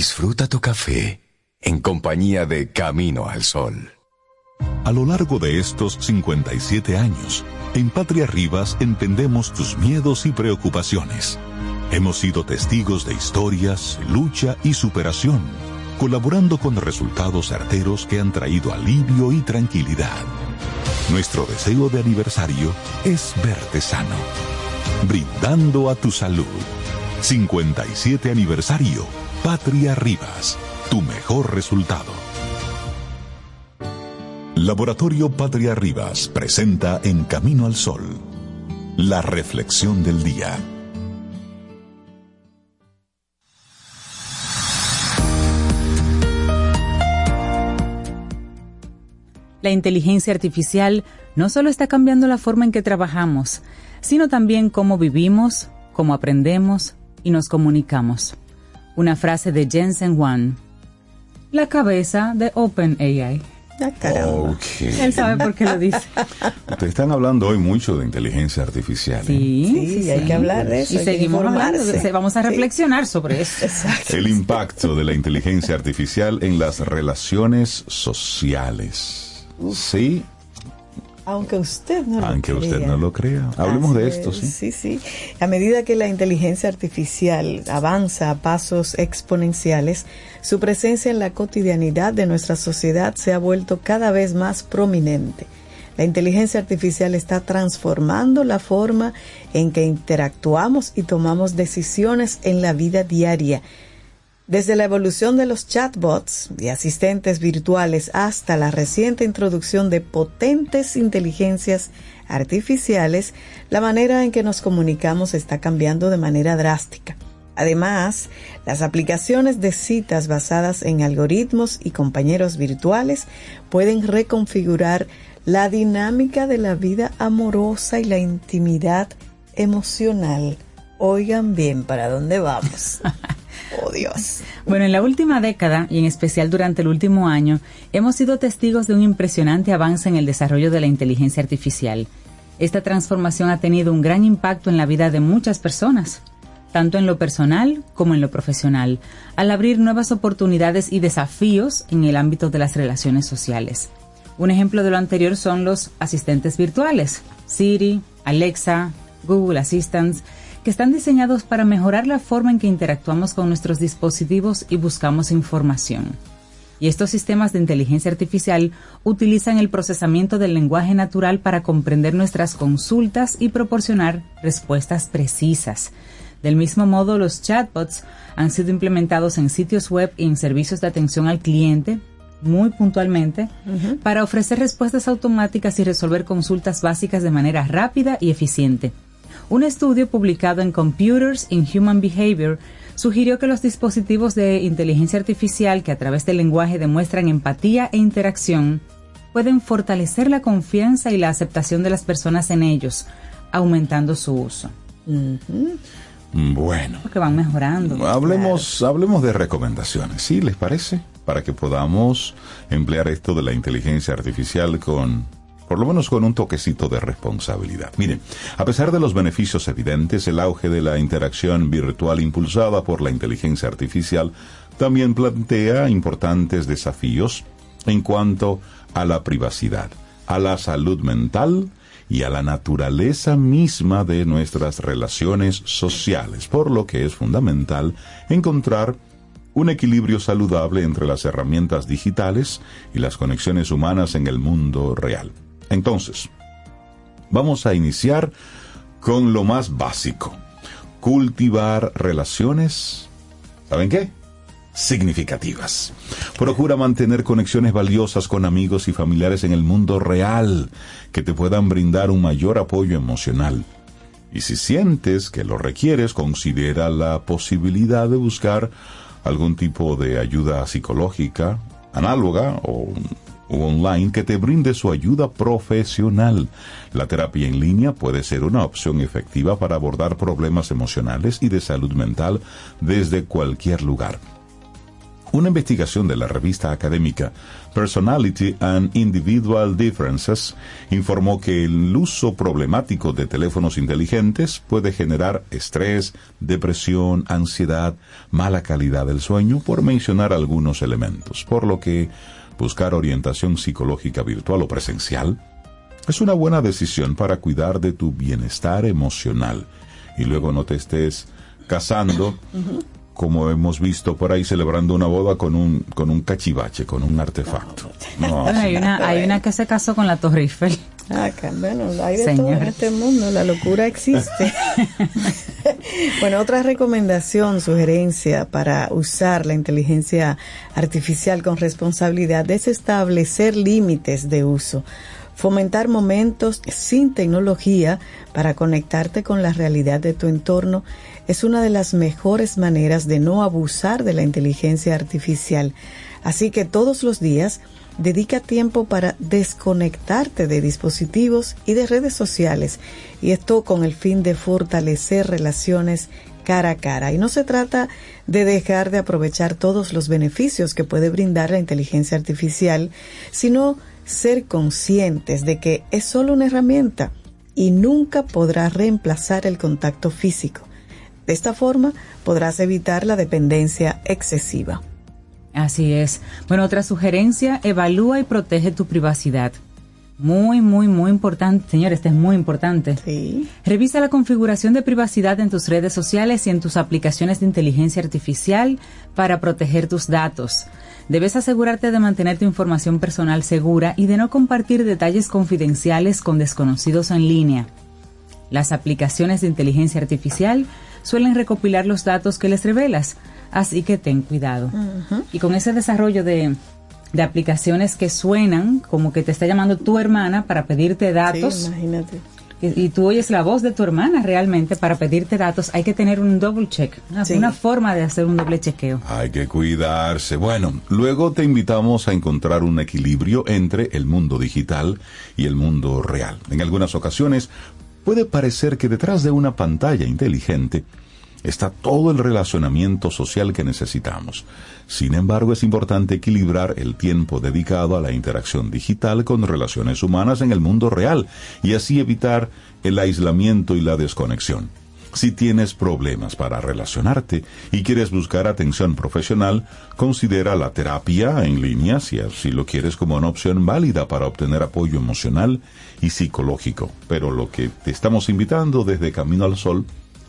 Disfruta tu café en compañía de Camino al Sol. A lo largo de estos 57 años, en Patria Rivas entendemos tus miedos y preocupaciones. Hemos sido testigos de historias, lucha y superación, colaborando con resultados certeros que han traído alivio y tranquilidad. Nuestro deseo de aniversario es verte sano, brindando a tu salud. 57 aniversario Patria Rivas, tu mejor resultado. Laboratorio Patria Rivas presenta En Camino al Sol, la reflexión del día. La inteligencia artificial no solo está cambiando la forma en que trabajamos, sino también cómo vivimos, cómo aprendemos y nos comunicamos una frase de Jensen Huang, la cabeza de OpenAI. Ah, Él sabe por qué lo dice. Ustedes están hablando hoy mucho de inteligencia artificial. ¿eh? Sí, sí, hay que hablar de eso. Y seguimos hablando, vamos a reflexionar sobre eso. Exacto. El impacto de la inteligencia artificial en las relaciones sociales. Sí, aunque usted no Aunque lo crea. usted no lo crea. Hablemos de esto, sí. Sí, sí. A medida que la inteligencia artificial avanza a pasos exponenciales, su presencia en la cotidianidad de nuestra sociedad se ha vuelto cada vez más prominente. La inteligencia artificial está transformando la forma en que interactuamos y tomamos decisiones en la vida diaria desde la evolución de los chatbots y asistentes virtuales hasta la reciente introducción de potentes inteligencias artificiales, la manera en que nos comunicamos está cambiando de manera drástica. Además, las aplicaciones de citas basadas en algoritmos y compañeros virtuales pueden reconfigurar la dinámica de la vida amorosa y la intimidad emocional. Oigan bien para dónde vamos. Oh Dios. Bueno, en la última década y en especial durante el último año, hemos sido testigos de un impresionante avance en el desarrollo de la inteligencia artificial. Esta transformación ha tenido un gran impacto en la vida de muchas personas, tanto en lo personal como en lo profesional, al abrir nuevas oportunidades y desafíos en el ámbito de las relaciones sociales. Un ejemplo de lo anterior son los asistentes virtuales, Siri, Alexa, Google Assistant, que están diseñados para mejorar la forma en que interactuamos con nuestros dispositivos y buscamos información. Y estos sistemas de inteligencia artificial utilizan el procesamiento del lenguaje natural para comprender nuestras consultas y proporcionar respuestas precisas. Del mismo modo, los chatbots han sido implementados en sitios web y en servicios de atención al cliente muy puntualmente para ofrecer respuestas automáticas y resolver consultas básicas de manera rápida y eficiente. Un estudio publicado en Computers in Human Behavior sugirió que los dispositivos de inteligencia artificial que a través del lenguaje demuestran empatía e interacción pueden fortalecer la confianza y la aceptación de las personas en ellos, aumentando su uso. Bueno. Porque van mejorando. Hablemos, hablemos de recomendaciones, ¿sí? ¿Les parece? Para que podamos emplear esto de la inteligencia artificial con por lo menos con un toquecito de responsabilidad. Miren, a pesar de los beneficios evidentes, el auge de la interacción virtual impulsada por la inteligencia artificial también plantea importantes desafíos en cuanto a la privacidad, a la salud mental y a la naturaleza misma de nuestras relaciones sociales, por lo que es fundamental encontrar un equilibrio saludable entre las herramientas digitales y las conexiones humanas en el mundo real. Entonces, vamos a iniciar con lo más básico. Cultivar relaciones, ¿saben qué? Significativas. Procura mantener conexiones valiosas con amigos y familiares en el mundo real que te puedan brindar un mayor apoyo emocional. Y si sientes que lo requieres, considera la posibilidad de buscar algún tipo de ayuda psicológica, análoga o o online que te brinde su ayuda profesional. La terapia en línea puede ser una opción efectiva para abordar problemas emocionales y de salud mental desde cualquier lugar. Una investigación de la revista académica Personality and Individual Differences informó que el uso problemático de teléfonos inteligentes puede generar estrés, depresión, ansiedad, mala calidad del sueño, por mencionar algunos elementos, por lo que buscar orientación psicológica virtual o presencial es una buena decisión para cuidar de tu bienestar emocional y luego no te estés casando como hemos visto por ahí celebrando una boda con un con un cachivache, con un artefacto. hay, una, hay una que se casó con la Torre Eiffel. Ah, bueno, hay de todo en este mundo, la locura existe. bueno, otra recomendación, sugerencia para usar la inteligencia artificial con responsabilidad es establecer límites de uso fomentar momentos sin tecnología para conectarte con la realidad de tu entorno es una de las mejores maneras de no abusar de la inteligencia artificial. Así que todos los días dedica tiempo para desconectarte de dispositivos y de redes sociales y esto con el fin de fortalecer relaciones cara a cara. Y no se trata de dejar de aprovechar todos los beneficios que puede brindar la inteligencia artificial, sino ser conscientes de que es solo una herramienta y nunca podrá reemplazar el contacto físico. De esta forma podrás evitar la dependencia excesiva. Así es. Bueno, otra sugerencia, evalúa y protege tu privacidad. Muy, muy, muy importante, señor, este es muy importante. Sí. Revisa la configuración de privacidad en tus redes sociales y en tus aplicaciones de inteligencia artificial para proteger tus datos. Debes asegurarte de mantener tu información personal segura y de no compartir detalles confidenciales con desconocidos en línea. Las aplicaciones de inteligencia artificial suelen recopilar los datos que les revelas, así que ten cuidado. Y con ese desarrollo de, de, aplicaciones que suenan como que te está llamando tu hermana para pedirte datos. imagínate. Y, tú oyes la voz de tu hermana realmente para pedirte datos, hay que tener un double check, una forma de hacer un doble chequeo. Hay que cuidarse. Bueno, luego te invitamos a encontrar un equilibrio entre el mundo digital y el mundo real. En algunas ocasiones puede parecer que detrás de una pantalla inteligente está todo el relacionamiento social que necesitamos. Sin embargo, es importante equilibrar el tiempo dedicado a la interacción digital con relaciones humanas en el mundo real y así evitar el aislamiento y la desconexión. Si tienes problemas para relacionarte y quieres buscar atención profesional, considera la terapia en línea si así lo quieres como una opción válida para obtener apoyo emocional y psicológico. Pero lo que te estamos invitando desde Camino al Sol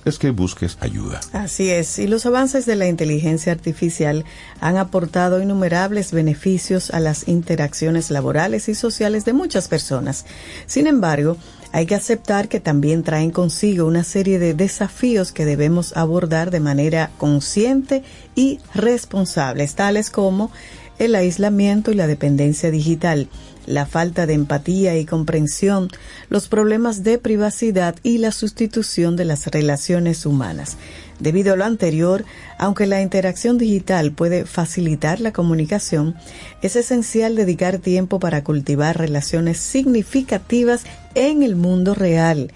es que busques ayuda. Así es, y los avances de la inteligencia artificial han aportado innumerables beneficios a las interacciones laborales y sociales de muchas personas. Sin embargo, hay que aceptar que también traen consigo una serie de desafíos que debemos abordar de manera consciente y responsable, tales como el aislamiento y la dependencia digital, la falta de empatía y comprensión, los problemas de privacidad y la sustitución de las relaciones humanas. Debido a lo anterior, aunque la interacción digital puede facilitar la comunicación, es esencial dedicar tiempo para cultivar relaciones significativas en el mundo real.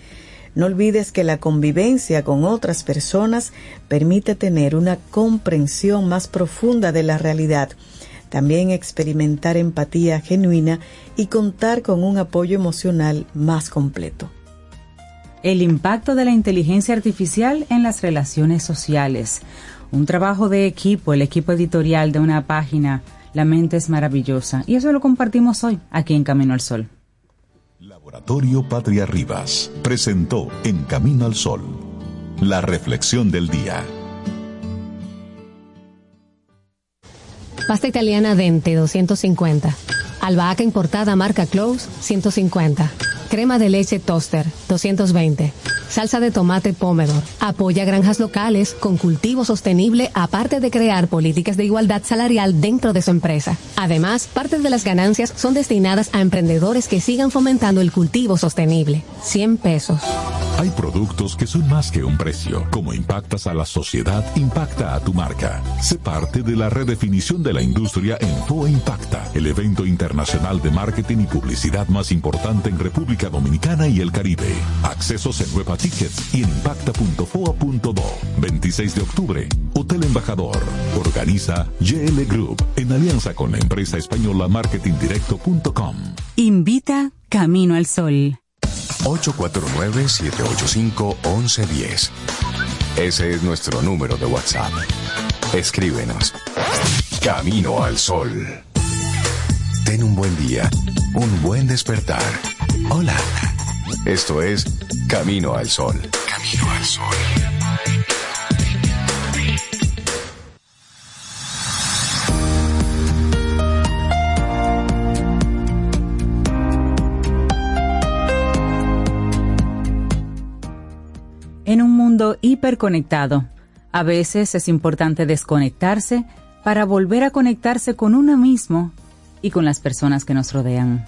No olvides que la convivencia con otras personas permite tener una comprensión más profunda de la realidad, también experimentar empatía genuina y contar con un apoyo emocional más completo el impacto de la inteligencia artificial en las relaciones sociales. Un trabajo de equipo, el equipo editorial de una página, La mente es maravillosa. Y eso lo compartimos hoy aquí en Camino al Sol. Laboratorio Patria Rivas presentó En Camino al Sol, la reflexión del día. Pasta italiana Dente 250. Albahaca importada marca Close 150. Crema de leche Toaster, 220. Salsa de tomate Pomedor. Apoya granjas locales con cultivo sostenible, aparte de crear políticas de igualdad salarial dentro de su empresa. Además, parte de las ganancias son destinadas a emprendedores que sigan fomentando el cultivo sostenible. 100 pesos. Hay productos que son más que un precio. Como impactas a la sociedad, impacta a tu marca. Sé parte de la redefinición de la industria en FOA Impacta, el evento internacional de marketing y publicidad más importante en República Dominicana y el Caribe. Accesos en Nueva Tickets y en impacta.foa.do. 26 de octubre, Hotel Embajador. Organiza GL Group en alianza con la empresa española marketingdirecto.com. Invita Camino al Sol. 849-785-1110. Ese es nuestro número de WhatsApp. Escríbenos. Camino al Sol. Ten un buen día, un buen despertar. Hola. Esto es Camino al Sol. Camino al Sol. En un mundo hiperconectado, a veces es importante desconectarse para volver a conectarse con uno mismo y con las personas que nos rodean.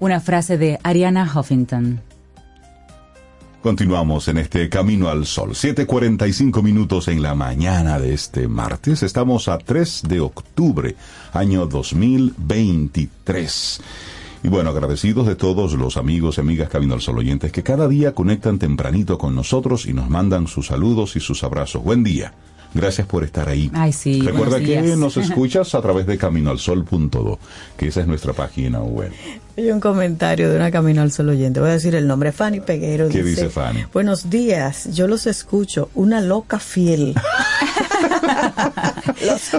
Una frase de Ariana Huffington. Continuamos en este Camino al Sol. 7.45 minutos en la mañana de este martes. Estamos a 3 de octubre, año 2023. Y bueno, agradecidos de todos los amigos y amigas Camino al Sol oyentes que cada día conectan tempranito con nosotros y nos mandan sus saludos y sus abrazos. Buen día. Gracias por estar ahí. Ay, sí. Recuerda que nos escuchas a través de caminoalsol.do, que esa es nuestra página web. Hay un comentario de una Camino al Sol oyente. Voy a decir el nombre. Fanny Peguero. ¿Qué dice Fanny? Buenos días. Yo los escucho. Una loca fiel.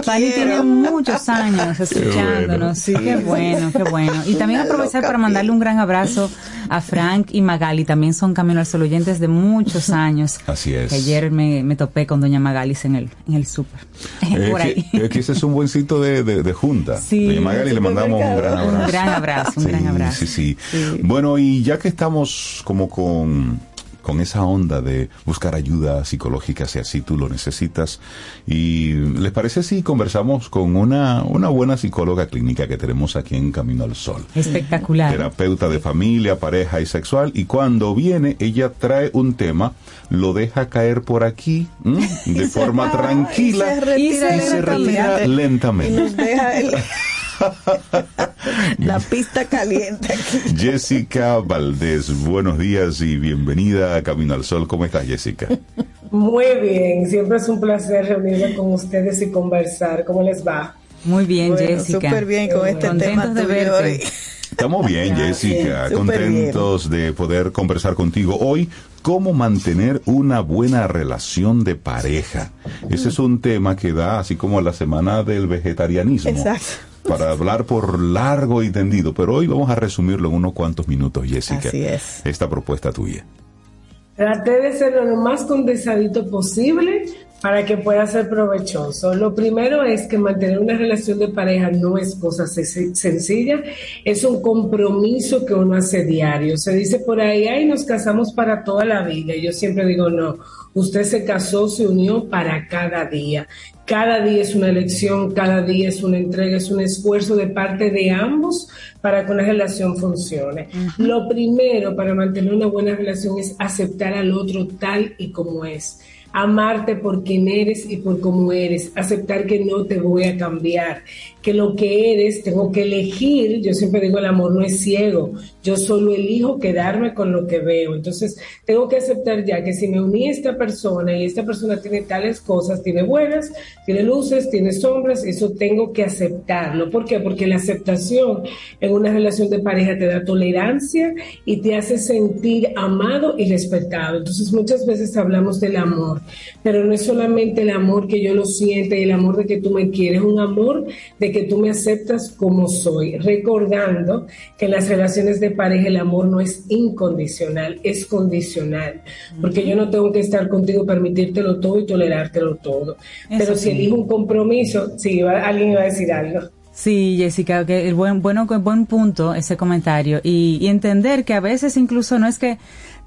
Fanny tiene muchos años escuchándonos. Sí. Qué bueno, qué bueno. Y también Una aprovechar para mandarle un gran abrazo a Frank y Magali. También son Camino al Sol oyentes de muchos años. Así es. Que ayer me, me topé con Doña Magalis en el, en el súper. Eh, Por ahí. que, que ese es un buen sitio de, de- de junta. Sí, Doña Magali le mandamos un gran abrazo. Un gran abrazo, un Sí, gran abrazo. Sí, sí, Bueno, y ya que estamos como con, con esa onda de buscar ayuda psicológica si así tú lo necesitas, y ¿les parece si conversamos con una, una buena psicóloga clínica que tenemos aquí en Camino al Sol? Espectacular. terapeuta de familia, pareja y sexual, y cuando viene ella trae un tema, lo deja caer por aquí ¿m? de forma tranquila Y se retira, Y se y se retira lentamente. Y nos deja el- la pista caliente aquí. Jessica Valdés, buenos días y bienvenida a Camino al Sol. ¿Cómo estás, Jessica? Muy bien, siempre es un placer reunirme con ustedes y conversar. ¿Cómo les va? Muy bien, Bueno, Jessica. súper bien con este Contentos tema de verte. hoy. Estamos bien, Jessica, súper contentos de poder conversar contigo hoy. ¿Cómo mantener una buena relación de pareja? Ese es un tema que da así como la semana del vegetarianismo. Exacto. Para hablar por largo y tendido, pero hoy vamos a resumirlo en unos cuantos minutos, Jessica. Así es. Esta propuesta tuya. Traté de ser lo más condensadito posible para que pueda ser provechoso. Lo primero es que mantener una relación de pareja no es cosa se- sencilla, es un compromiso que uno hace diario. Se dice por ahí, ay, nos casamos para toda la vida. Yo siempre digo, no, usted se casó, se unió para cada día. Cada día es una elección, cada día es una entrega, es un esfuerzo de parte de ambos para que una relación funcione. Lo primero para mantener una buena relación es aceptar al otro tal y como es. Amarte por quien eres y por cómo eres. Aceptar que no te voy a cambiar. Que lo que eres tengo que elegir. Yo siempre digo, el amor no es ciego. Yo solo elijo quedarme con lo que veo. Entonces, tengo que aceptar ya que si me uní a esta persona y esta persona tiene tales cosas, tiene buenas, tiene luces, tiene sombras, eso tengo que aceptarlo. ¿Por qué? Porque la aceptación en una relación de pareja te da tolerancia y te hace sentir amado y respetado. Entonces, muchas veces hablamos del amor, pero no es solamente el amor que yo lo siente y el amor de que tú me quieres, es un amor de que tú me aceptas como soy, recordando que en las relaciones de pareja el amor no es incondicional, es condicional, porque yo no tengo que estar contigo, permitírtelo todo y tolerártelo todo. Pero si sí. elijo un compromiso, sí, alguien iba a decir algo. Sí, Jessica, que el buen, bueno, buen punto ese comentario y, y entender que a veces incluso no es que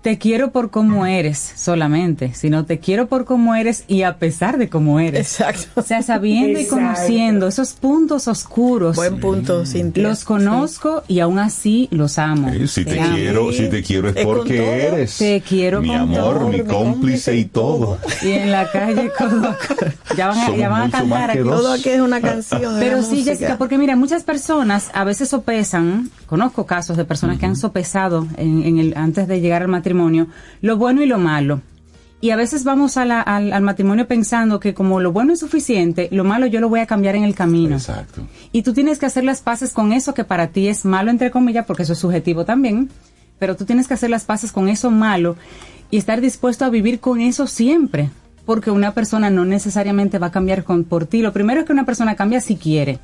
te quiero por cómo eres solamente, sino te quiero por cómo eres y a pesar de cómo eres. Exacto. O sea, sabiendo y conociendo esos puntos oscuros. Buen punto, Cintia. Los conozco y aún así los amo. Eh, si te quiero, si te quiero es Es porque eres Te quiero mi con amor, todo, mi cómplice y todo. Y en la calle codo a codo. Ya van a, ya van a cantar aquí. Todo aquí es una canción. Pero sí, música. Jessica, porque mira, muchas personas a veces sopesan, conozco casos de personas que han sopesado en, en el, antes de llegar al matrimonio, lo bueno y lo malo. Y a veces vamos a la- al, al matrimonio pensando que como lo bueno es suficiente, lo malo yo lo voy a cambiar en el camino. Exacto. Y tú tienes que hacer las paces con eso que para ti es malo, entre comillas, porque eso es subjetivo también. Pero tú tienes que hacer las paces con eso malo y estar dispuesto a vivir con eso siempre. Porque una persona no necesariamente va a cambiar con, por ti. Lo primero es que una persona cambia si quiere.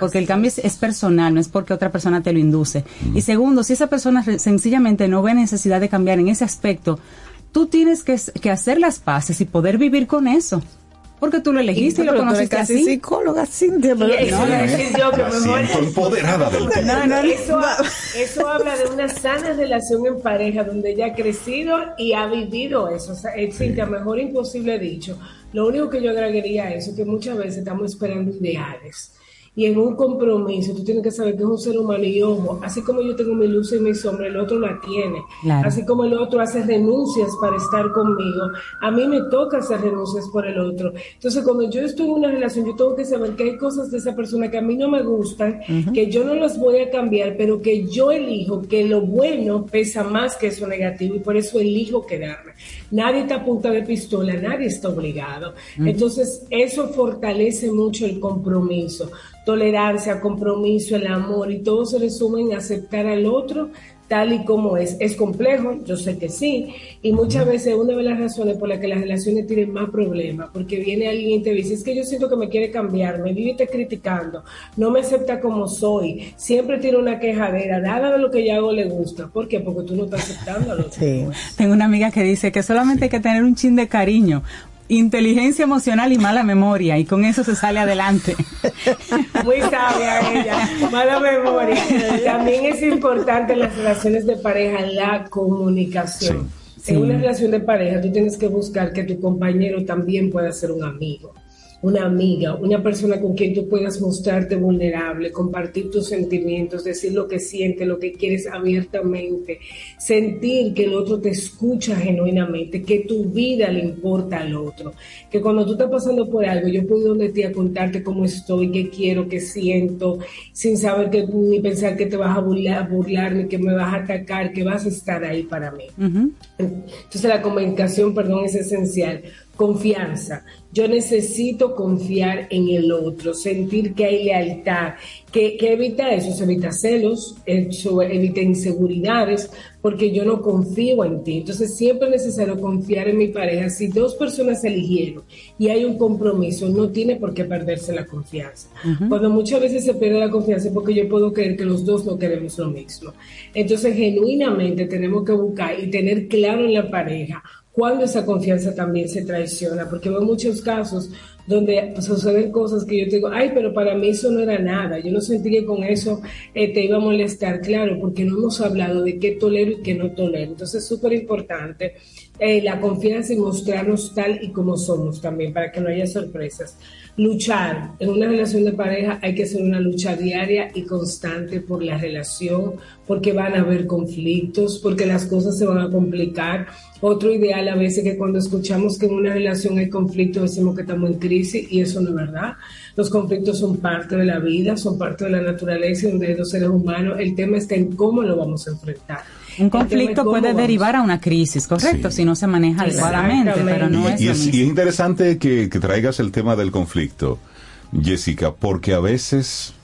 Porque el cambio es, es personal, no es porque otra persona te lo induce. Y segundo, si esa persona re- sencillamente no ve necesidad de cambiar en ese aspecto, tú tienes que, hacer las paces y poder vivir con eso. Porque tú lo elegiste y, lo conociste casi así. psicóloga, Cintia. Pero a decir yo que mejor empoderada del tema. No, no, eso, eso habla de una sana relación en pareja donde ella ha crecido y ha vivido eso. O sea, eh, Cintia, mejor imposible dicho. Lo único que yo agregaría a eso es que muchas veces estamos esperando ideales. Y en un compromiso, tú tienes que saber que es un ser humano y ojo, así como yo tengo mi luz y mi sombra, el otro la tiene. Claro. Así como el otro hace renuncias para estar conmigo, a mí me toca hacer renuncias por el otro. Entonces, cuando yo estoy en una relación, yo tengo que saber que hay cosas de esa persona que a mí no me gustan, que yo no las voy a cambiar, pero que yo elijo que lo bueno pesa más que eso negativo y por eso elijo quedarme. Nadie está a punta de pistola, nadie está obligado. Entonces, eso fortalece mucho el compromiso, tolerancia, compromiso, el amor y todo se resume en aceptar al otro tal y como es. Es complejo, yo sé que sí, y muchas veces una de las razones por las que las relaciones tienen más problemas, porque viene alguien y te dice, es que yo siento que me quiere cambiar, me vive criticando, no me acepta como soy, siempre tiene una quejadera, nada de lo que yo hago le gusta. ¿Por qué? Porque tú no estás aceptando otro. Sí. Tengo una amiga que dice que solamente hay que tener un chin de cariño, inteligencia emocional y mala memoria, y con eso se sale adelante. Muy sabia ella, mala memoria. También es importante en las relaciones de pareja la comunicación. Sí. En una relación de pareja tú tienes que buscar que tu compañero también pueda ser un amigo, una amiga, una persona con quien tú puedas mostrarte vulnerable, compartir tus sentimientos, decir lo que sientes, lo que quieres abiertamente, sentir que el otro te escucha genuinamente, que tu vida le importa al otro, que cuando tú estás pasando por algo, yo puedo ir donde ti a contarte cómo estoy, qué quiero, qué siento, sin saber que ni pensar que te vas a burlar, burlar ni que me vas a atacar, que vas a estar ahí para mí. Ujú. Entonces la comunicación, perdón, es esencial. Confianza. Yo necesito confiar en el otro, sentir que hay lealtad. ¿Qué, qué evita eso? Se evita celos, eso evita inseguridades, porque yo no confío en ti. Entonces siempre es necesario confiar en mi pareja. Si dos personas se eligieron y hay un compromiso, no tiene por qué perderse la confianza. Cuando muchas veces se pierde la confianza es porque yo puedo creer que los dos no queremos lo mismo. Entonces genuinamente tenemos que buscar y tener claro en la pareja cuando esa confianza también se traiciona, porque veo muchos casos donde suceden cosas que yo te digo, ay, pero para mí eso no era nada, yo no sentí que con eso eh, te iba a molestar, claro, porque no hemos hablado de qué tolero y qué no tolero. Entonces es súper importante eh, la confianza y mostrarnos tal y como somos también, para que no haya sorpresas. Luchar en una relación de pareja hay que hacer una lucha diaria y constante por la relación, porque van a haber conflictos, porque las cosas se van a complicar. Otro ideal a veces que cuando escuchamos que en una relación hay conflicto decimos que estamos en crisis y eso no es verdad. Los conflictos son parte de la vida, son parte de la naturaleza y de los seres humanos. El tema está en cómo lo vamos a enfrentar. Un conflicto puede vamos- derivar a una crisis, ¿correcto? Sí. Si no se maneja adecuadamente, pero no es y, es, y mismo. es interesante que, que traigas el tema del conflicto, Jessica, porque a veces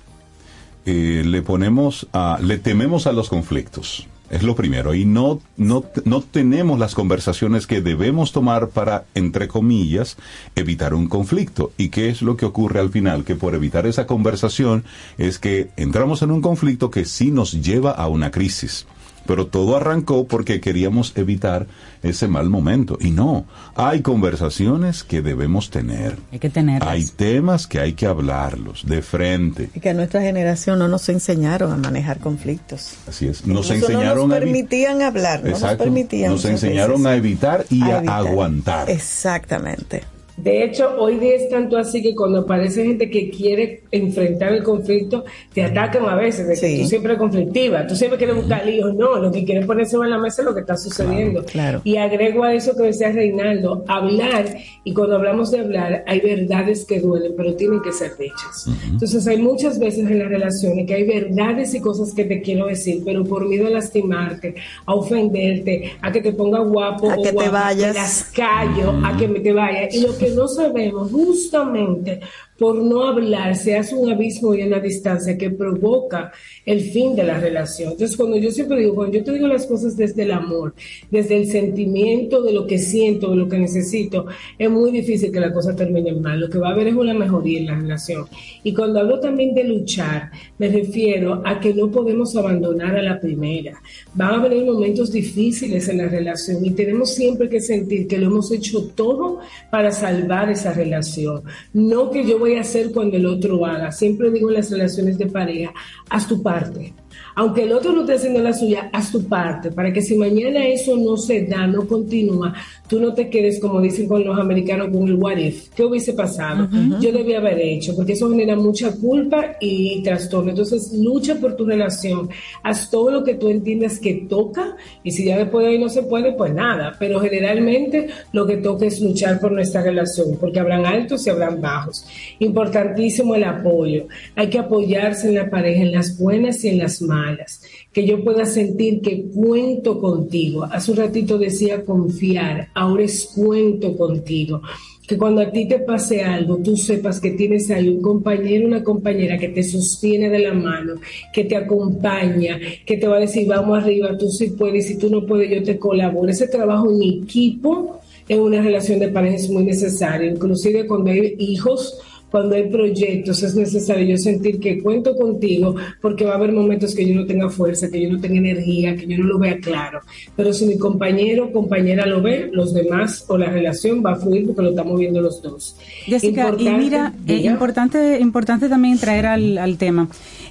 eh, le ponemos a, le tememos a los conflictos. Es lo primero. Y no, no, no tenemos las conversaciones que debemos tomar para, entre comillas, evitar un conflicto. ¿Y qué es lo que ocurre al final? Que por evitar esa conversación es que entramos en un conflicto que sí nos lleva a una crisis. Pero todo arrancó porque queríamos evitar ese mal momento. Y no, hay conversaciones que debemos tener. Hay que tenerlas. Hay temas que hay que hablarlos de frente. Y que a nuestra generación no nos enseñaron a manejar conflictos. Así es. Nos Incluso enseñaron no a nos permitían hablar, no nos permitían. Nos enseñaron veces a evitar y a, evitar. aguantar. Exactamente. De hecho, hoy día es tanto así que cuando aparece gente que quiere enfrentar el conflicto, te atacan a veces, de que Sí. tú siempre eres conflictiva, tú siempre quieres buscar líos. No, lo que quieres poner de la mesa es lo que está sucediendo. claro. Y agrego a eso que decía Reinaldo, hablar, y cuando hablamos de hablar, hay verdades que duelen, pero tienen que ser dichas. Entonces, hay muchas veces en las relaciones que hay verdades y cosas que te quiero decir, pero por miedo a lastimarte, a ofenderte, a que te ponga guapo A o que te guapa, vayas. las callo, a que me te vaya. Y lo que no sabemos, justamente por no hablar, se hace un abismo y una distancia que provoca el fin de la relación. Entonces, cuando yo siempre digo, cuando yo te digo las cosas desde el amor, desde el sentimiento de lo que siento, de lo que necesito, es muy difícil que la cosa termine mal. Lo que va a haber es una mejoría en la relación. Y cuando hablo también de luchar, me refiero a que no podemos abandonar a la primera. Van a venir momentos difíciles en la relación y tenemos siempre que sentir que lo hemos hecho todo para salvar esa relación. No que yo voy a hacer cuando el otro haga. Siempre digo en las relaciones de pareja, haz tu parte. Aunque el otro no esté haciendo la suya, haz tu parte para que si mañana eso no se da, no continúa, tú no te quedes, como dicen con los americanos, con el what if. ¿Qué hubiese pasado? Yo debía haber hecho, porque eso genera mucha culpa y trastorno. Entonces, lucha por tu relación. Haz todo lo que tú entiendas que toca y si ya después de ahí no se puede, pues nada. Pero generalmente lo que toca es luchar por nuestra relación, porque habrán altos y habrán bajos. Importantísimo el apoyo. Hay que apoyarse en la pareja, en las buenas y en las malas. Que yo pueda sentir que cuento contigo. Hace un ratito decía confiar, ahora es cuento contigo. Que cuando a ti te pase algo, tú sepas que tienes ahí un compañero, una compañera que te sostiene de la mano, que te acompaña, que te va a decir, vamos arriba, tú sí puedes, si tú no puedes, yo te colaboro. Ese trabajo en equipo en una relación de pareja es muy necesario. Inclusive cuando hay hijos, cuando hay proyectos, es necesario yo sentir que cuento contigo porque va a haber momentos que yo no tenga fuerza, que yo no tenga energía, que yo no lo vea claro. Pero si mi compañero o compañera lo ve, los demás o la relación va a fluir porque lo estamos viendo los dos. Jessica, y Importante- mira, eh, importante, importante también traer al, al tema.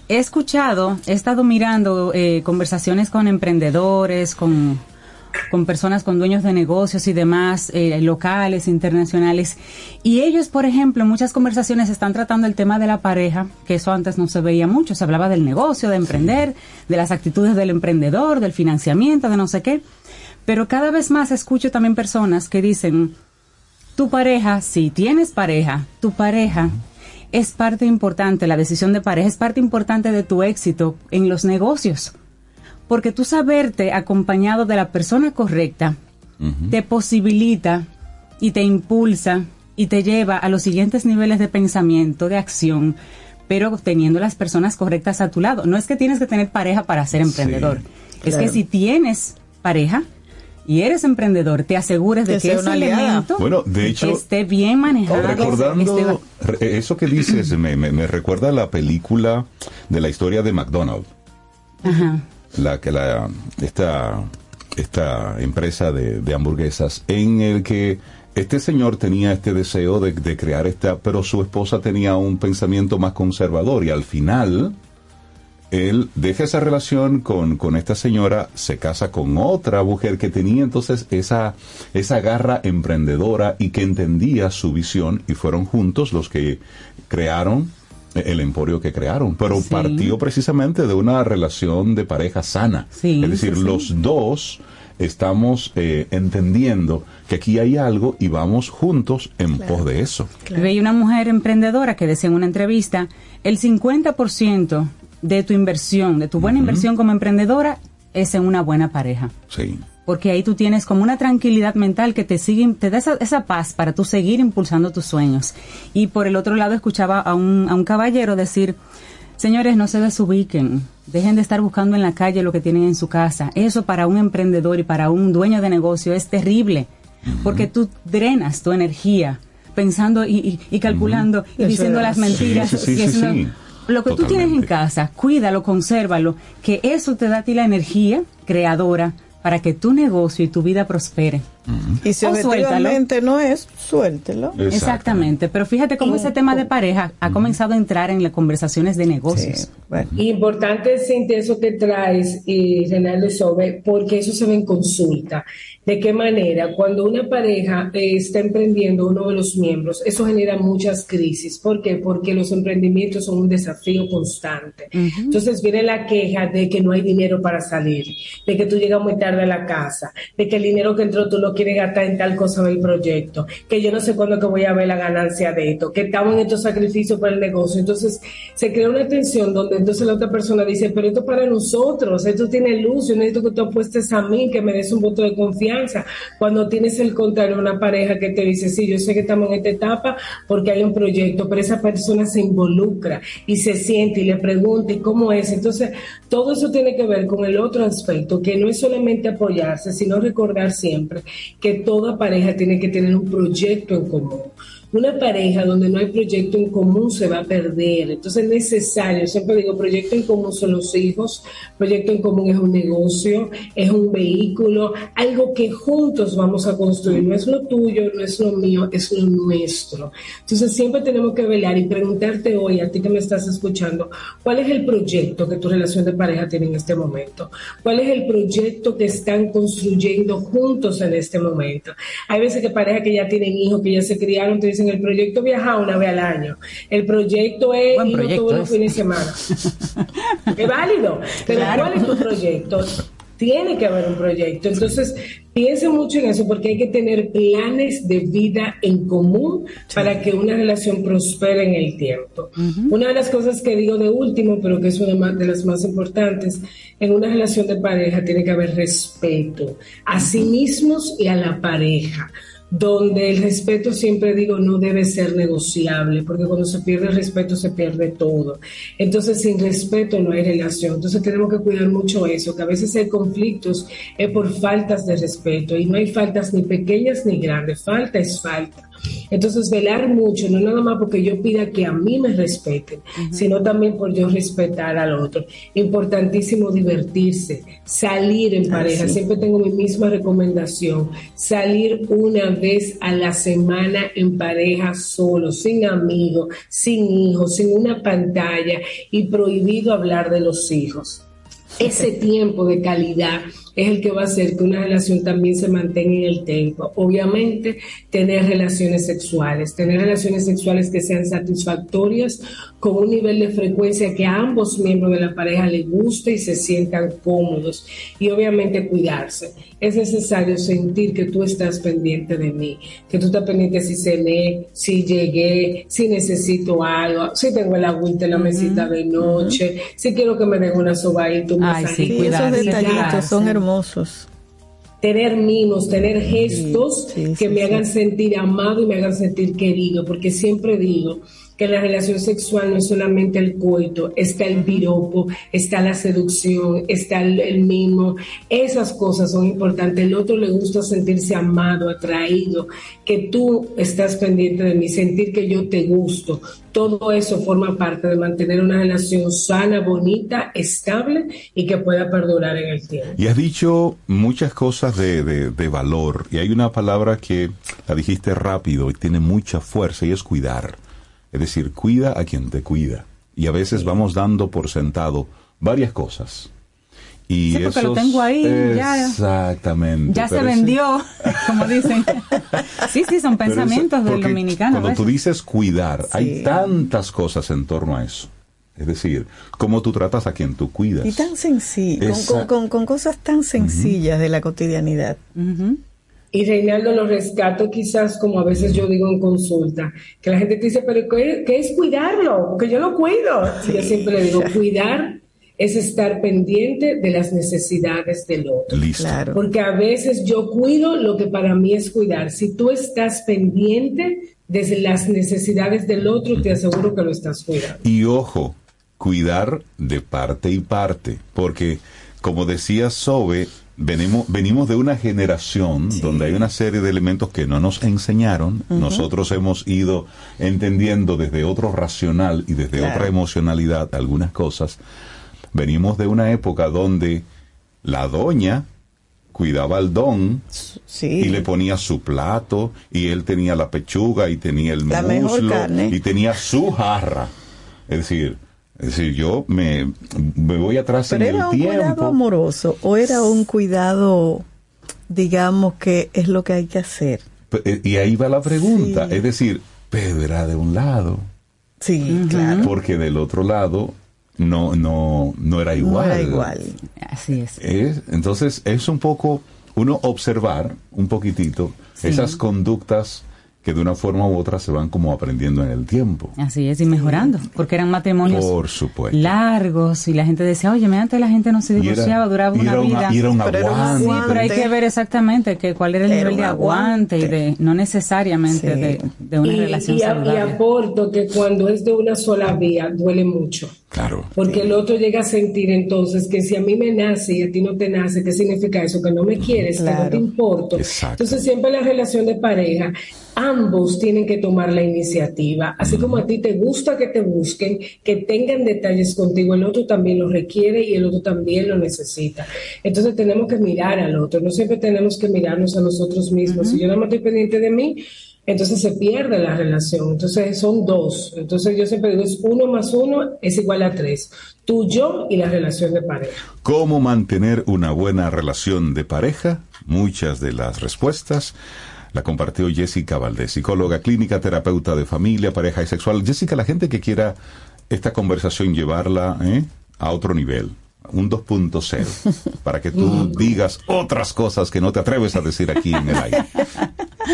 He escuchado, he estado mirando eh, conversaciones con emprendedores, con, con personas, con dueños de negocios y demás, eh, locales, internacionales. Y ellos, por ejemplo, en muchas conversaciones están tratando el tema de la pareja, que eso antes no se veía mucho. Se hablaba del negocio, de emprender, de las actitudes del emprendedor, del financiamiento, de no sé qué. Pero cada vez más escucho también personas que dicen, tu pareja, si tienes pareja, tu pareja es parte importante, la decisión de pareja es parte importante de tu éxito en los negocios. Porque tú saberte acompañado de la persona correcta te posibilita y te impulsa y te lleva a los siguientes niveles de pensamiento, de acción, pero teniendo las personas correctas a tu lado. No es que tienes que tener pareja para ser emprendedor. Es que si tienes pareja y eres emprendedor, te asegures de Que ese elemento Bueno, de hecho, esté bien manejado. esté Recordando ba- re- eso que dices, me, me- me recuerda a la película de la historia de McDonald's, Ajá. La que la esta esta empresa de, de hamburguesas, en el que este señor tenía este deseo de, de crear esta, pero su esposa tenía un pensamiento más conservador y al final él deja esa relación con, con esta señora, se casa con otra mujer que tenía entonces esa, esa garra emprendedora y que entendía su visión y fueron juntos los que crearon el emporio que crearon, pero Sí. partió precisamente de una relación de pareja sana. Sí, es decir, sí, los dos estamos eh, entendiendo que aquí hay algo y vamos juntos en pos de eso. Veía una mujer emprendedora que decía en una entrevista, el 50% de tu inversión, de tu buena inversión como emprendedora, es en una buena pareja. Sí. Porque ahí tú tienes como una tranquilidad mental que te sigue, te da esa, esa paz para tú seguir impulsando tus sueños. Y por el otro lado escuchaba a un, a un caballero decir, señores, no se desubiquen, dejen de estar buscando en la calle lo que tienen en su casa. Eso para un emprendedor y para un dueño de negocio es terrible, porque tú drenas tu energía pensando y, y- y calculando y Eso diciendo es. las mentiras. Sí, sí, y sí, lo que tú tienes en casa, cuídalo, consérvalo, que eso te da a ti la energía creadora para que tu negocio y tu vida prospere. Y si objetivamente no es, suéltelo. Exactamente, pero fíjate cómo ese tema de pareja ha comenzado a entrar en las conversaciones de negocios. Importante, Cintia, eso que traes y Renaldo Sobe, porque eso se ve en consulta. ¿De qué manera? Cuando una pareja eh, está emprendiendo uno de los miembros, eso genera muchas crisis. ¿Por qué? Porque los emprendimientos son un desafío constante. Entonces viene la queja de que no hay dinero para salir, de que tú llegas muy tarde a la casa, de que el dinero que entró tú lo quieres gastar en tal cosa del proyecto, que yo no sé cuándo que voy a ver la ganancia de esto, que estamos en estos sacrificios para el negocio. Entonces se crea una tensión donde entonces la otra persona dice, pero esto es para nosotros, esto tiene luz, yo necesito que tú apuestes a mí, que me des un voto de confianza. Cuando tienes el contrario, una pareja que te dice, sí, yo sé que estamos en esta etapa porque hay un proyecto, pero esa persona se involucra y se siente y le pregunta, ¿y cómo es? Entonces, todo eso tiene que ver con el otro aspecto, que no es solamente apoyarse, sino recordar siempre que toda pareja tiene que tener un proyecto en común. Una pareja donde no hay proyecto en común se va a perder. Entonces es necesario, siempre digo, proyecto en común son los hijos, proyecto en común es un negocio, es un vehículo, algo que juntos vamos a construir. No es lo tuyo, no es lo mío, es lo nuestro. Entonces siempre tenemos que velar y preguntarte hoy, a ti que me estás escuchando, ¿cuál es el proyecto que tu relación de pareja tiene en este momento? ¿Cuál es el proyecto que están construyendo juntos en este momento? Hay veces que parejas que ya tienen hijos, que ya se criaron, te dicen, el proyecto es viajar una vez al año. El proyecto es Buen ir proyecto todos los ese. fines de semana. es válido. Pero Claro. ¿cuál es tu proyecto? Tiene que haber un proyecto. Entonces, piensa mucho en eso porque hay que tener planes de vida en común para que una relación prospere en el tiempo. Una de las cosas que digo de último, pero que es una de las más importantes, en una relación de pareja tiene que haber respeto a sí mismos y a la pareja donde el respeto siempre digo no debe ser negociable, porque cuando se pierde el respeto se pierde todo. Entonces sin respeto no hay relación. Entonces tenemos que cuidar mucho eso, que a veces hay conflictos es por faltas de respeto y no hay faltas ni pequeñas ni grandes, falta es falta. Entonces velar mucho, no nada más porque yo pida que a mí me respeten, sino también por yo respetar al otro. Importantísimo divertirse, salir en Ah, pareja. sí. Siempre tengo mi misma recomendación, salir una vez a la semana en pareja solo, sin amigos, sin hijos, sin una pantalla y prohibido hablar de los hijos. Ese tiempo de calidad es el que va a hacer que una relación también se mantenga en el tiempo. Obviamente, tener relaciones sexuales, tener relaciones sexuales que sean satisfactorias con un nivel de frecuencia que a ambos miembros de la pareja les guste y se sientan cómodos. Y obviamente cuidarse. Es necesario sentir que tú estás pendiente de mí, que tú estás pendiente si cené, si llegué, si necesito algo, si tengo el agüita en la mesita de noche, si quiero que me den una sobadita, un Ay, sí. Sí, esos Cuidarse, detallitos cuidarse. son hermosos. Tener mimos, tener gestos sí, que me hagan sentir amado y me hagan sentir querido, porque siempre digo que la relación sexual no es solamente el coito, está el piropo, está la seducción, está el, el mimo, esas cosas son importantes. El otro le gusta sentirse amado, atraído, que tú estás pendiente de mí, sentir que yo te gusto. Todo eso forma parte de mantener una relación sana, bonita, estable y que pueda perdurar en el tiempo. Y has dicho muchas cosas de, de- de valor. Y hay una palabra que la dijiste rápido y tiene mucha fuerza y es cuidar. Es decir, cuida a quien te cuida. Y a veces vamos dando por sentado varias cosas. Y Sí, porque lo tengo ahí, ya. Exactamente. Ya se vendió, como dicen. Sí, sí, son pensamientos del porque dominicano. Cuando tú dices cuidar, Sí. hay tantas cosas en torno a eso. Es decir, cómo tú tratas a quien tú cuidas. Y tan sencillo, con, Esa- con- con- con cosas tan sencillas de la cotidianidad. Y Reinaldo lo rescato quizás como a veces yo digo en consulta, que la gente te dice, pero ¿qué, qué es cuidarlo? Porque yo lo cuido. Y yo siempre le digo, cuidar es estar pendiente de las necesidades del otro. Listo. Claro. Porque a veces yo cuido lo que para mí es cuidar. Si tú estás pendiente de las necesidades del otro, te aseguro que lo estás cuidando. Y ojo, cuidar de parte y parte, porque como decía Sobe, venimos, venimos de una generación donde hay una serie de elementos que no nos enseñaron. Nosotros hemos ido entendiendo desde otro racional y desde Claro. otra emocionalidad algunas cosas. Venimos de una época donde la doña cuidaba al don Sí. y le ponía su plato y él tenía la pechuga y tenía el La muslo y tenía su jarra. Es decir, es decir, yo me, me voy atrás Pero en era el un cuidado tiempo. amoroso o era un cuidado, digamos, que es lo que hay que hacer. Eh, Y ahí va la pregunta, Sí. es decir, Pedro era de un lado, Sí, claro. porque del otro lado no, no, no era No igual. era igual. Así es. Es- entonces es un poco uno observar un poquitito esas conductas que de una forma u otra se van como aprendiendo en el tiempo. Así es, y mejorando, porque eran matrimonios Por supuesto. largos y la gente decía, oye, antes la gente no se divorciaba, duraba una vida. y era un Pero era un aguante. Sí, pero hay que ver exactamente que cuál era el Era nivel de aguante y de no necesariamente Sí. de, de una y, relación y a- y saludable. aporto que cuando es de una sola vía duele mucho. Claro. Porque el otro llega a sentir entonces que si a mí me nace y a ti no te nace, ¿qué significa eso? Que no me quieres, que no te importo. Exacto. Entonces siempre la relación de pareja, ambos tienen que tomar la iniciativa. Así como a ti te gusta que te busquen, que tengan detalles contigo, el otro también lo requiere y el otro también lo necesita. Entonces tenemos que mirar al otro, no siempre tenemos que mirarnos a nosotros mismos. Si yo nada más estoy pendiente de mí, entonces se pierde la relación. Entonces son dos. Entonces yo siempre digo, es uno más uno es igual a tres. Tú, yo y la relación de pareja. ¿Cómo mantener una buena relación de pareja? Muchas de las respuestas la compartió Jessica Valdés, psicóloga clínica, terapeuta de familia, pareja y sexual. Jessica, la gente que quiera esta conversación llevarla ¿eh? a otro nivel, un 2.0, para que tú digas otras cosas que no te atreves a decir aquí en el aire.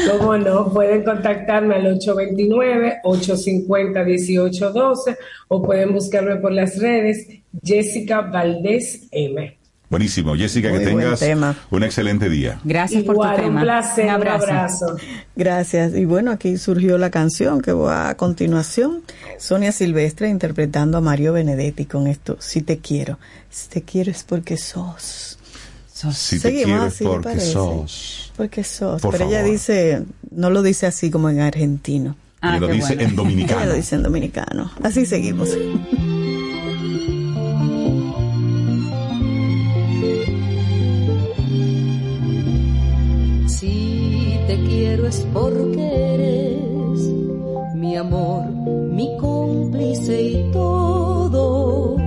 ¿Cómo no? Pueden contactarme al 829-850-1812 o pueden buscarme por las redes Jessica Valdés M. Buenísimo, Jessica, Muy que tengas tema. un excelente día. Gracias por tu tema. un placer, un abrazo. abrazo. Gracias. Y bueno, aquí surgió la canción que va a continuación. Sonia Silvestre interpretando a Mario Benedetti con esto, Si te quiero. Si te quiero es porque sos. Si te Seguimos quieres así, ¿le porque parece? sos. Porque sos. Por Pero ella dice, no lo dice así como en argentino. Ah, lo dice bueno. en Ella dominicano. lo dice en dominicano. Así seguimos. Es porque eres mi amor, mi cómplice y todo.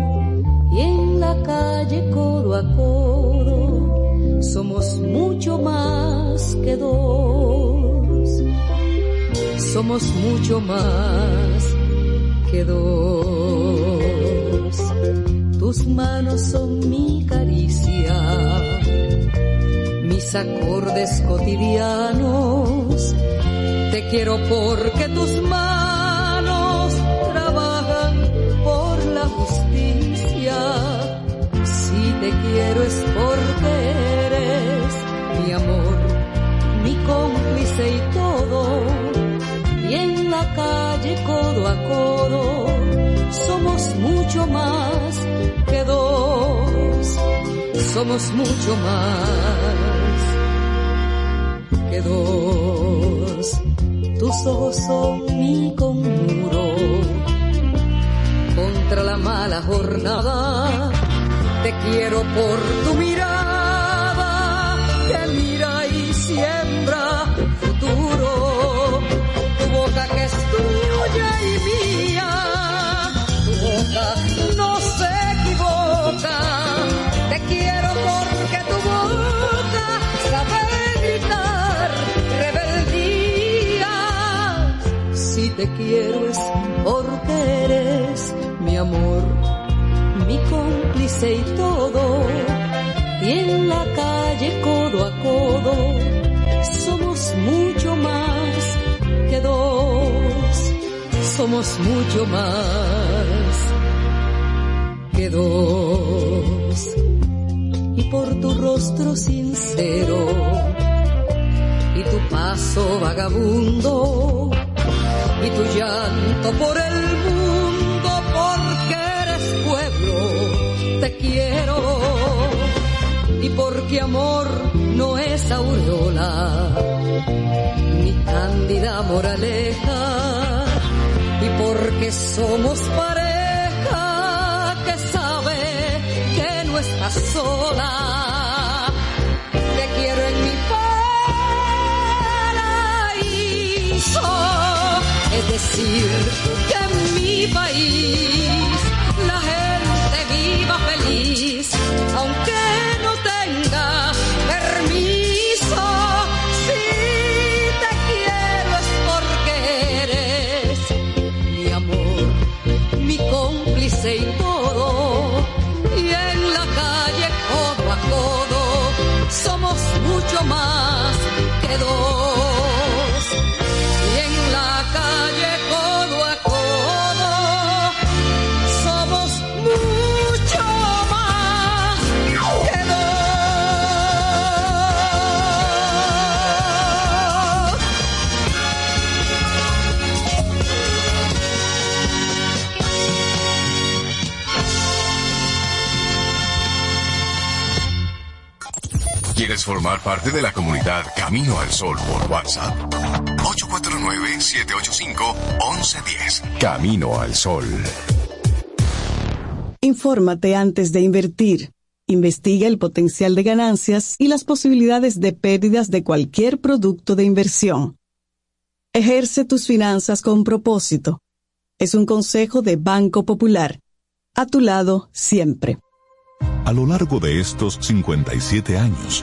Y en la calle codo a codo somos mucho más que dos. Somos mucho más que dos. Tus manos son mi caricia mis acordes cotidianos. Quiero porque tus manos trabajan por la justicia. Si te quiero es porque eres mi amor, mi cómplice y todo. Y en la calle codo a codo somos mucho más que dos somos mucho más que dos. Tus ojos son mi conmuro contra la mala jornada. Te quiero por tu mirada que mira y siembra te quiero es porque eres mi amor, mi cómplice y todo. Y en la calle codo a codo somos mucho más que dos. Somos mucho más que dos y por tu rostro sincero y tu paso vagabundo y tu llanto por el mundo porque eres pueblo te quiero y porque amor no es aureola, ni cándida moraleja, y porque somos pareja que sabe que no estás sola. Decir, que en mi país la gente viva feliz, aunque ¿Quieres formar parte de la comunidad Camino al Sol por WhatsApp? 849-785-1110. Camino al Sol. Infórmate antes de invertir. Investiga el potencial de ganancias y las posibilidades de pérdidas de cualquier producto de inversión. Ejerce tus finanzas con propósito. Es un consejo de Banco Popular. A tu lado siempre. A lo largo de estos 57 años,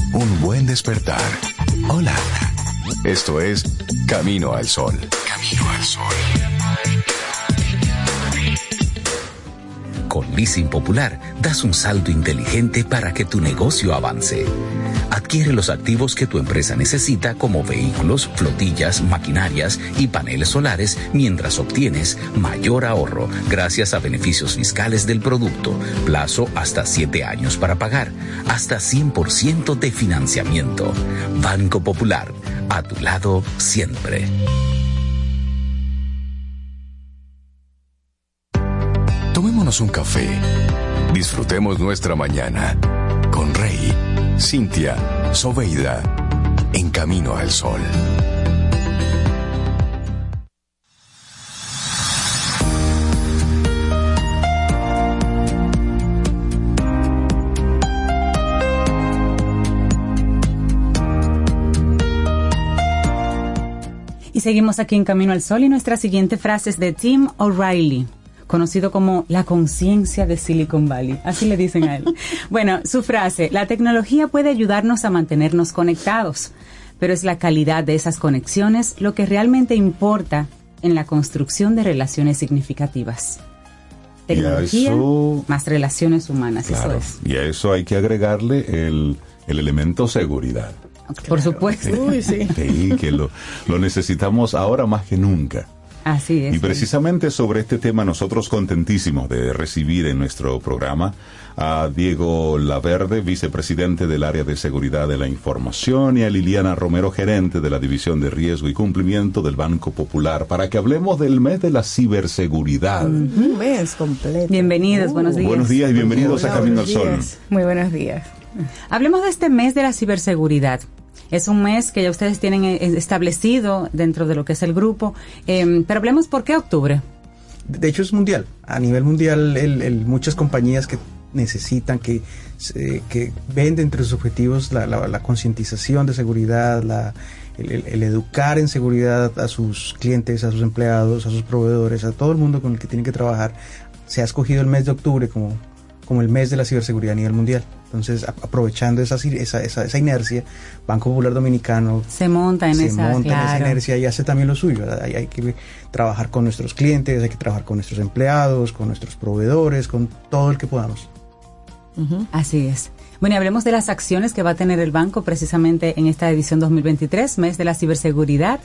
un buen despertar. Hola. Esto es Camino al Sol. Camino al Sol. Con Leasing Popular das un salto inteligente para que tu negocio avance. Adquiere los activos que tu empresa necesita como vehículos, flotillas, maquinarias y paneles solares mientras obtienes mayor ahorro gracias a beneficios fiscales del producto, plazo hasta 7 años para pagar, hasta 100% de financiamiento. Banco Popular, a tu lado siempre. Tomémonos un café. Disfrutemos nuestra mañana con Rey, Cintia, Soveida, en camino al sol. Y seguimos aquí en Camino al Sol y nuestra siguiente frase es de Tim O'Reilly conocido como la conciencia de Silicon Valley. Así le dicen a él. bueno, su frase, la tecnología puede ayudarnos a mantenernos conectados, pero es la calidad de esas conexiones lo que realmente importa en la construcción de relaciones significativas. Tecnología eso- más relaciones humanas, Claro, eso es. y a eso hay que agregarle el, el elemento seguridad. Por supuesto. Uy, sí. Sí, que lo, lo necesitamos ahora más que nunca. Así es. Y precisamente sobre este tema nosotros contentísimos de recibir en nuestro programa a Diego Laverde, vicepresidente del área de seguridad de la información, y a Liliana Romero, gerente de la división de riesgo y cumplimiento del Banco Popular, para que hablemos del mes de la ciberseguridad. Un mes completo. Bienvenidos, buenos días. Buenos días y bienvenidos a Camino al Sol. días. Muy buenos días. Hablemos de este mes de la ciberseguridad. Es un mes que ya ustedes tienen eh, establecido dentro de lo que es el grupo, eh, pero hablemos por qué octubre. De hecho es mundial. A nivel mundial, el- muchas compañías que necesitan, que, se- que ven entre sus objetivos la, la- la concientización de seguridad, la- el, el- el educar en seguridad a sus clientes, a sus empleados, a sus proveedores, a todo el mundo con el que tienen que trabajar. Se ha escogido el mes de octubre como, como el mes de la ciberseguridad a nivel mundial. Entonces, aprovechando esa, esa, esa, esa inercia, Banco Popular Dominicano Se monta en se esa, monta en esa claro. inercia y hace también lo suyo. Hay, hay que trabajar con nuestros clientes, hay que trabajar con nuestros empleados, con nuestros proveedores, con todo el que podamos. Así es. Bueno, y hablemos de las acciones que va a tener el banco precisamente en esta edición 2023, mes de la ciberseguridad.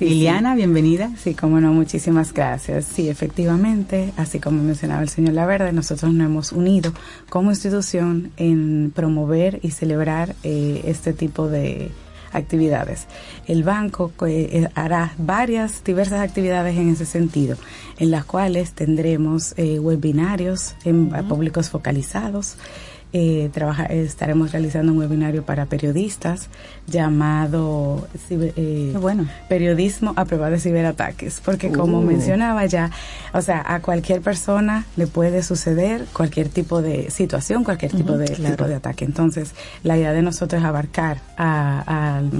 Liliana, bienvenida. Sí, como no, muchísimas gracias. Sí, efectivamente, así como mencionaba el señor Laverde, nosotros nos hemos unido como institución en promover y celebrar eh, este tipo de actividades. El banco eh, hará varias, diversas actividades en ese sentido, en las cuales tendremos eh, webinarios en, públicos focalizados, eh, trabaja, estaremos realizando un webinario para periodistas llamado eh, bueno. Periodismo a prueba de ciberataques, porque como Uh. mencionaba ya, o sea, a cualquier persona le puede suceder cualquier tipo de situación, cualquier tipo de claro. tipo de ataque. Entonces, la idea de nosotros es abarcar al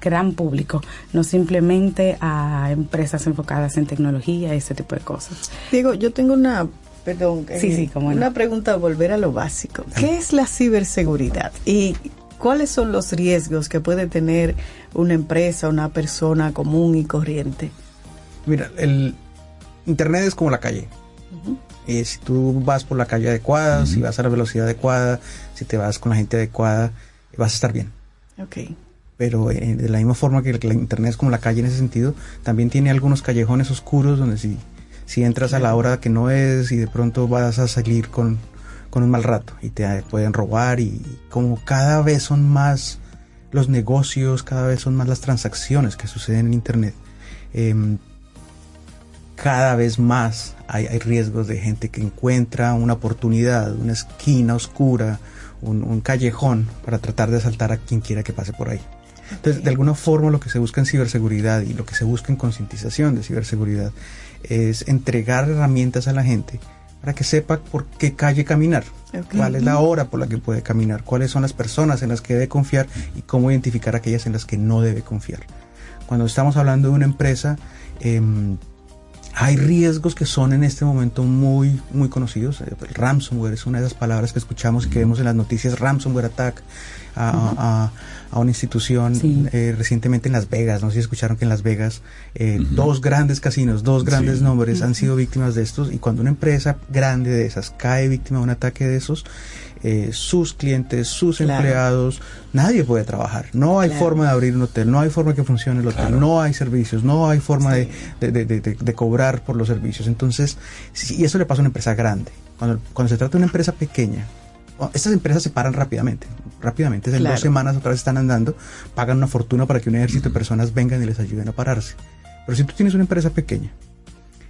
gran público, no simplemente a empresas enfocadas en tecnología y ese tipo de cosas. Diego, yo tengo una, perdón, Sí, eh, sí, cómo no. una pregunta, volver a lo básico. ¿Qué es la ciberseguridad? ¿Y cuáles son los riesgos que puede tener una empresa, una persona común y corriente? Mira, el Internet es como la calle. Eh, si tú vas por la calle adecuada, si vas a la velocidad adecuada, si te vas con la gente adecuada, vas a estar bien. Ok. Pero eh, de la misma forma que la Internet es como la calle en ese sentido, también tiene algunos callejones oscuros donde si, si entras a la hora que no es y de pronto vas a salir con, con un mal rato y te pueden robar y como cada vez son más los negocios, cada vez son más las transacciones que suceden en Internet. em, cada vez más hay, hay riesgos de gente que encuentra una oportunidad, una esquina oscura, un, un callejón para tratar de asaltar a quien quiera que pase por ahí. Entonces, de alguna forma lo que se busca en ciberseguridad y lo que se busca en concientización de ciberseguridad es entregar herramientas a la gente para que sepa por qué calle caminar, cuál es la hora por la que puede caminar, cuáles son las personas en las que debe confiar y cómo identificar aquellas en las que no debe confiar. Cuando estamos hablando de una empresa, em, hay riesgos que son en este momento muy, muy conocidos. Eh, El ransomware es una de esas palabras que escuchamos y que vemos en las noticias, ransomware attack a- a una institución eh, recientemente en Las Vegas. No sé si escucharon que en Las Vegas eh, dos grandes casinos, dos grandes Sí. nombres han sido víctimas de estos y cuando una empresa grande de esas cae víctima de un ataque de esos, eh, sus clientes, sus Claro. empleados, nadie puede trabajar. No hay Claro. forma de abrir un hotel, no hay forma que funcione el hotel, no hay servicios, no hay forma de, de- de- de- de- de cobrar por los servicios. Entonces, si, y eso le pasa a una empresa grande. Cuando, cuando se trata de una empresa pequeña, estas empresas se paran rápidamente. Rápidamente, en Claro. dos semanas otra vez están andando, pagan una fortuna para que un ejército de personas vengan y les ayuden a pararse. Pero si tú tienes una empresa pequeña,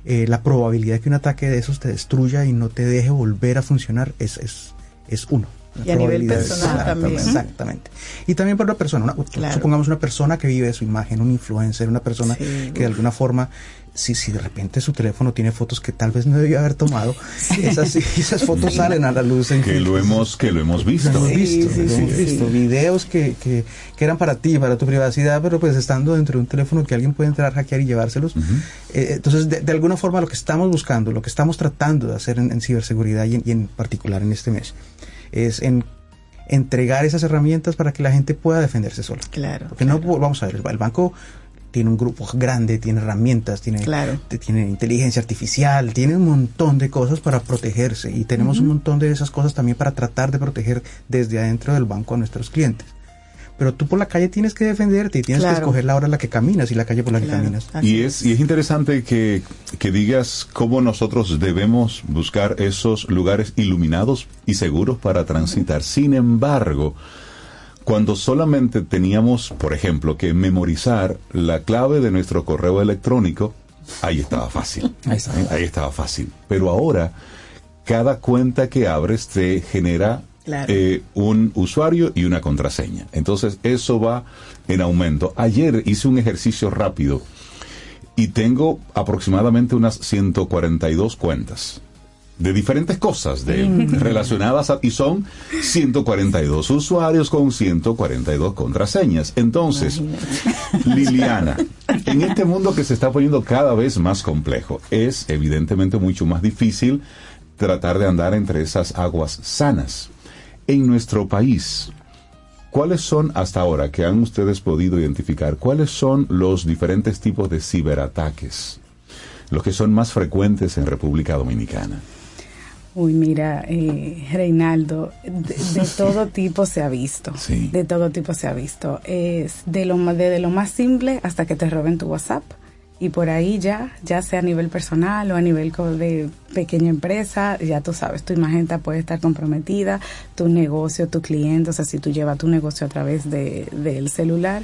eh, la probabilidad de que un ataque de esos te destruya y no te deje volver a funcionar es, es, es uno. Y a nivel personal Exactamente, también. Exactamente. Y también para una persona, una- Claro. supongamos una persona que vive de su imagen, un influencer, una persona Sí, que de alguna forma, si, si de repente su teléfono tiene fotos que tal vez no debió haber tomado, esas, esas fotos salen a la luz. En Que lo hemos, que lo hemos visto. lo hemos visto, sí, lo sí, hemos sí. visto. Videos que, que, que eran para ti, para tu privacidad, pero pues estando dentro de un teléfono que alguien puede entrar, hackear y llevárselos. Eh, entonces, de, de alguna forma, lo que estamos buscando, lo que estamos tratando de hacer en, en ciberseguridad y en, y en particular en este mes, es en entregar esas herramientas para que la gente pueda defenderse sola. Claro. Porque no, vamos a ver, el, banco tiene un grupo grande, tiene herramientas, tiene, Claro. tiene inteligencia artificial, tiene un montón de cosas para protegerse y tenemos un montón de esas cosas también para tratar de proteger desde adentro del banco a nuestros clientes. Pero tú por la calle tienes que defenderte y tienes Claro. que escoger la hora en la que caminas y la calle por la que Claro. caminas. Así Y es, y es interesante que, que digas cómo nosotros debemos buscar esos lugares iluminados y seguros para transitar. Sin embargo, cuando solamente teníamos, por ejemplo, que memorizar la clave de nuestro correo electrónico, ahí estaba fácil. Ahí está. Ahí estaba fácil. Pero ahora, cada cuenta que abres te genera Claro. eh, un usuario y una contraseña. Entonces, eso va en aumento. Ayer hice un ejercicio rápido y tengo aproximadamente unas 142 cuentas de diferentes cosas de, relacionadas a, y son 142 usuarios con 142 contraseñas. Entonces, Liliana, en este mundo que se está poniendo cada vez más complejo, es evidentemente mucho más difícil tratar de andar entre esas aguas sanas. En nuestro país, ¿cuáles son hasta ahora que han ustedes podido identificar? ¿Cuáles son los diferentes tipos de ciberataques? Los que son más frecuentes en República Dominicana. Uy, mira, eh, Reinaldo, de, de todo tipo se ha visto. Sí. De todo tipo se ha visto. Es de lo, ma- desde lo más simple hasta que te roben tu WhatsApp. Y por ahí ya, ya sea a nivel personal o a nivel de pequeña empresa, ya tú sabes, tu imagen puede estar comprometida, tu negocio, tu cliente, o sea, si tú llevas tu negocio a través de, del celular,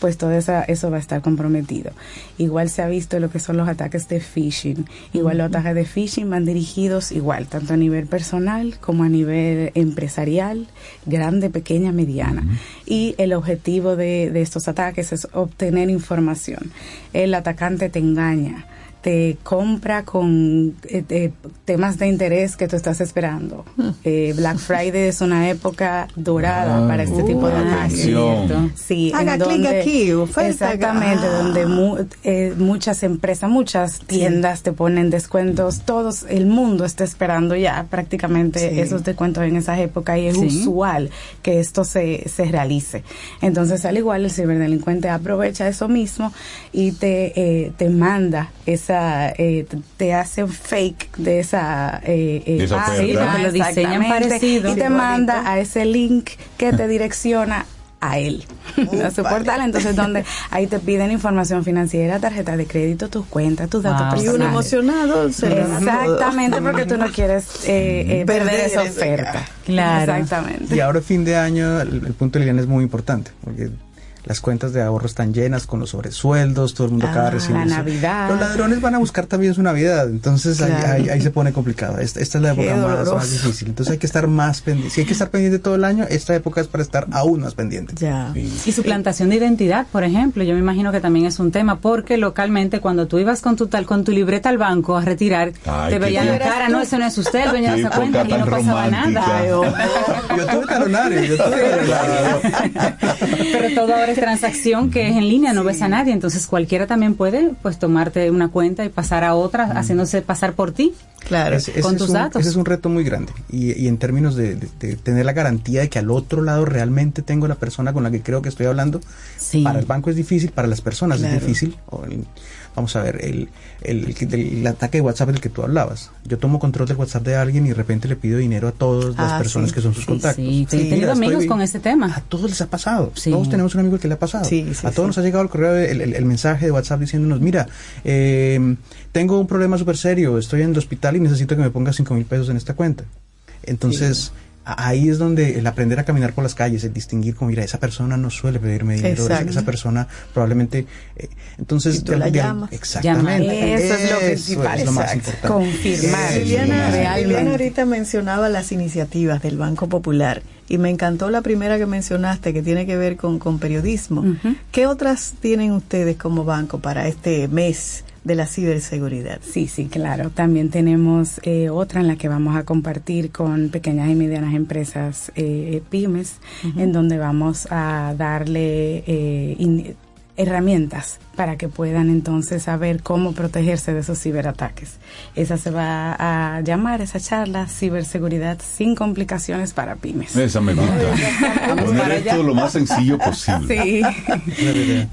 pues todo esa, eso va a estar comprometido. Igual se ha visto lo que son los ataques de phishing. Igual los ataques de phishing van dirigidos igual, tanto a nivel personal como a nivel empresarial, grande, pequeña, mediana. Y el objetivo de, de estos ataques es obtener información. El atacante te engaña te compra con eh, eh, temas de interés que tú estás esperando. Eh, Black Friday es una época dorada Ah, para este tipo de ataques. Sí, Haga en clic donde- aquí, Exactamente, acá. donde mu- eh, muchas empresas, muchas tiendas te ponen descuentos, todos, el mundo está esperando ya prácticamente Sí. esos descuentos en esa época y es Sí. usual que esto se, se realice. Entonces, al igual, el ciberdelincuente aprovecha eso mismo y te, eh, te manda esa, eh, te- te hace un fake de esa, eh, eh, De esa página, oferta. porque lo diseñan exactamente, parecido. y te manda a ese link que te direcciona a él, a su portal. Entonces, donde ahí te piden información financiera, tarjeta de crédito, tus cuentas, tus datos Wow. Y personales. uno emocionado se Exactamente, porque tú no quieres eh, eh, perder Perder esa oferta. Claro. Exactamente. Y ahora fin de año, el, el punto de Liliana es muy importante, porque las cuentas de ahorro están llenas con los sobresueldos, todo el mundo acaba Ah, de recibir. la eso. Navidad. Los ladrones van a buscar también su Navidad, entonces ahí- Claro. ahí, ahí se pone complicado. Esta, esta es la época más, más difícil. Entonces hay que estar más pendiente. Si hay que estar pendiente todo el año, esta época es para estar aún más pendiente. Ya. Y suplantación de identidad, por ejemplo, yo me imagino que también es un tema, porque localmente cuando tú ibas con tu tal con tu libreta al banco a retirar, Ay, te veían la cara, no, ese no es usted, el dueño de esa cuenta, y no pasaba romántica. nada. Yo tuve talonario, yo tuve talonario. Pero todo ahora es transacción que es en línea, no ves a nadie, entonces cualquiera también puede pues tomarte una cuenta y pasar a otra haciéndose pasar por ti. Claro. Con es tus un- datos. Ese es un reto muy grande. Y, y en términos de, de- de tener la garantía de que al otro lado realmente tengo la persona con la que creo que estoy hablando, Sí. para el banco es difícil, para las personas Claro. es difícil. Vamos a ver, el, el, el- el ataque de WhatsApp del que tú hablabas. Yo tomo control del WhatsApp de alguien y de repente le pido dinero a todas las Ah, personas sí, que son sus sí, contactos. Sí, te- he tenido amigos estoy- con ese tema. A todos les ha pasado. Sí. Todos tenemos un amigo que le ha pasado. Sí, sí, a todos sí. nos ha llegado el correo, el, mensaje de WhatsApp diciéndonos, mira, eh, tengo un problema súper serio, estoy en el hospital y necesito que me pongas cinco mil pesos en esta cuenta. Entonces, ahí es donde el aprender a caminar por las calles, el distinguir como, mira, esa persona no suele pedirme dinero, esa, persona probablemente... eh, entonces, Y tú la llamas. Exactamente. Eso es lo principal. es lo más importante. Confirmar. Eso es lo Liliana, ahorita mencionaba las iniciativas del Banco Popular y me encantó la primera que mencionaste que tiene que ver con, con periodismo. ¿Qué otras tienen ustedes como banco para este mes de la ciberseguridad? Sí, sí, claro. También tenemos eh, otra en la que vamos a compartir con pequeñas y medianas empresas eh, pymes, en donde vamos a darle eh, in- herramientas para que puedan entonces saber cómo protegerse de esos ciberataques. Esa se va a llamar, esa charla, ciberseguridad sin complicaciones para pymes. Esa me gusta. Poner esto lo más sencillo posible. Sí.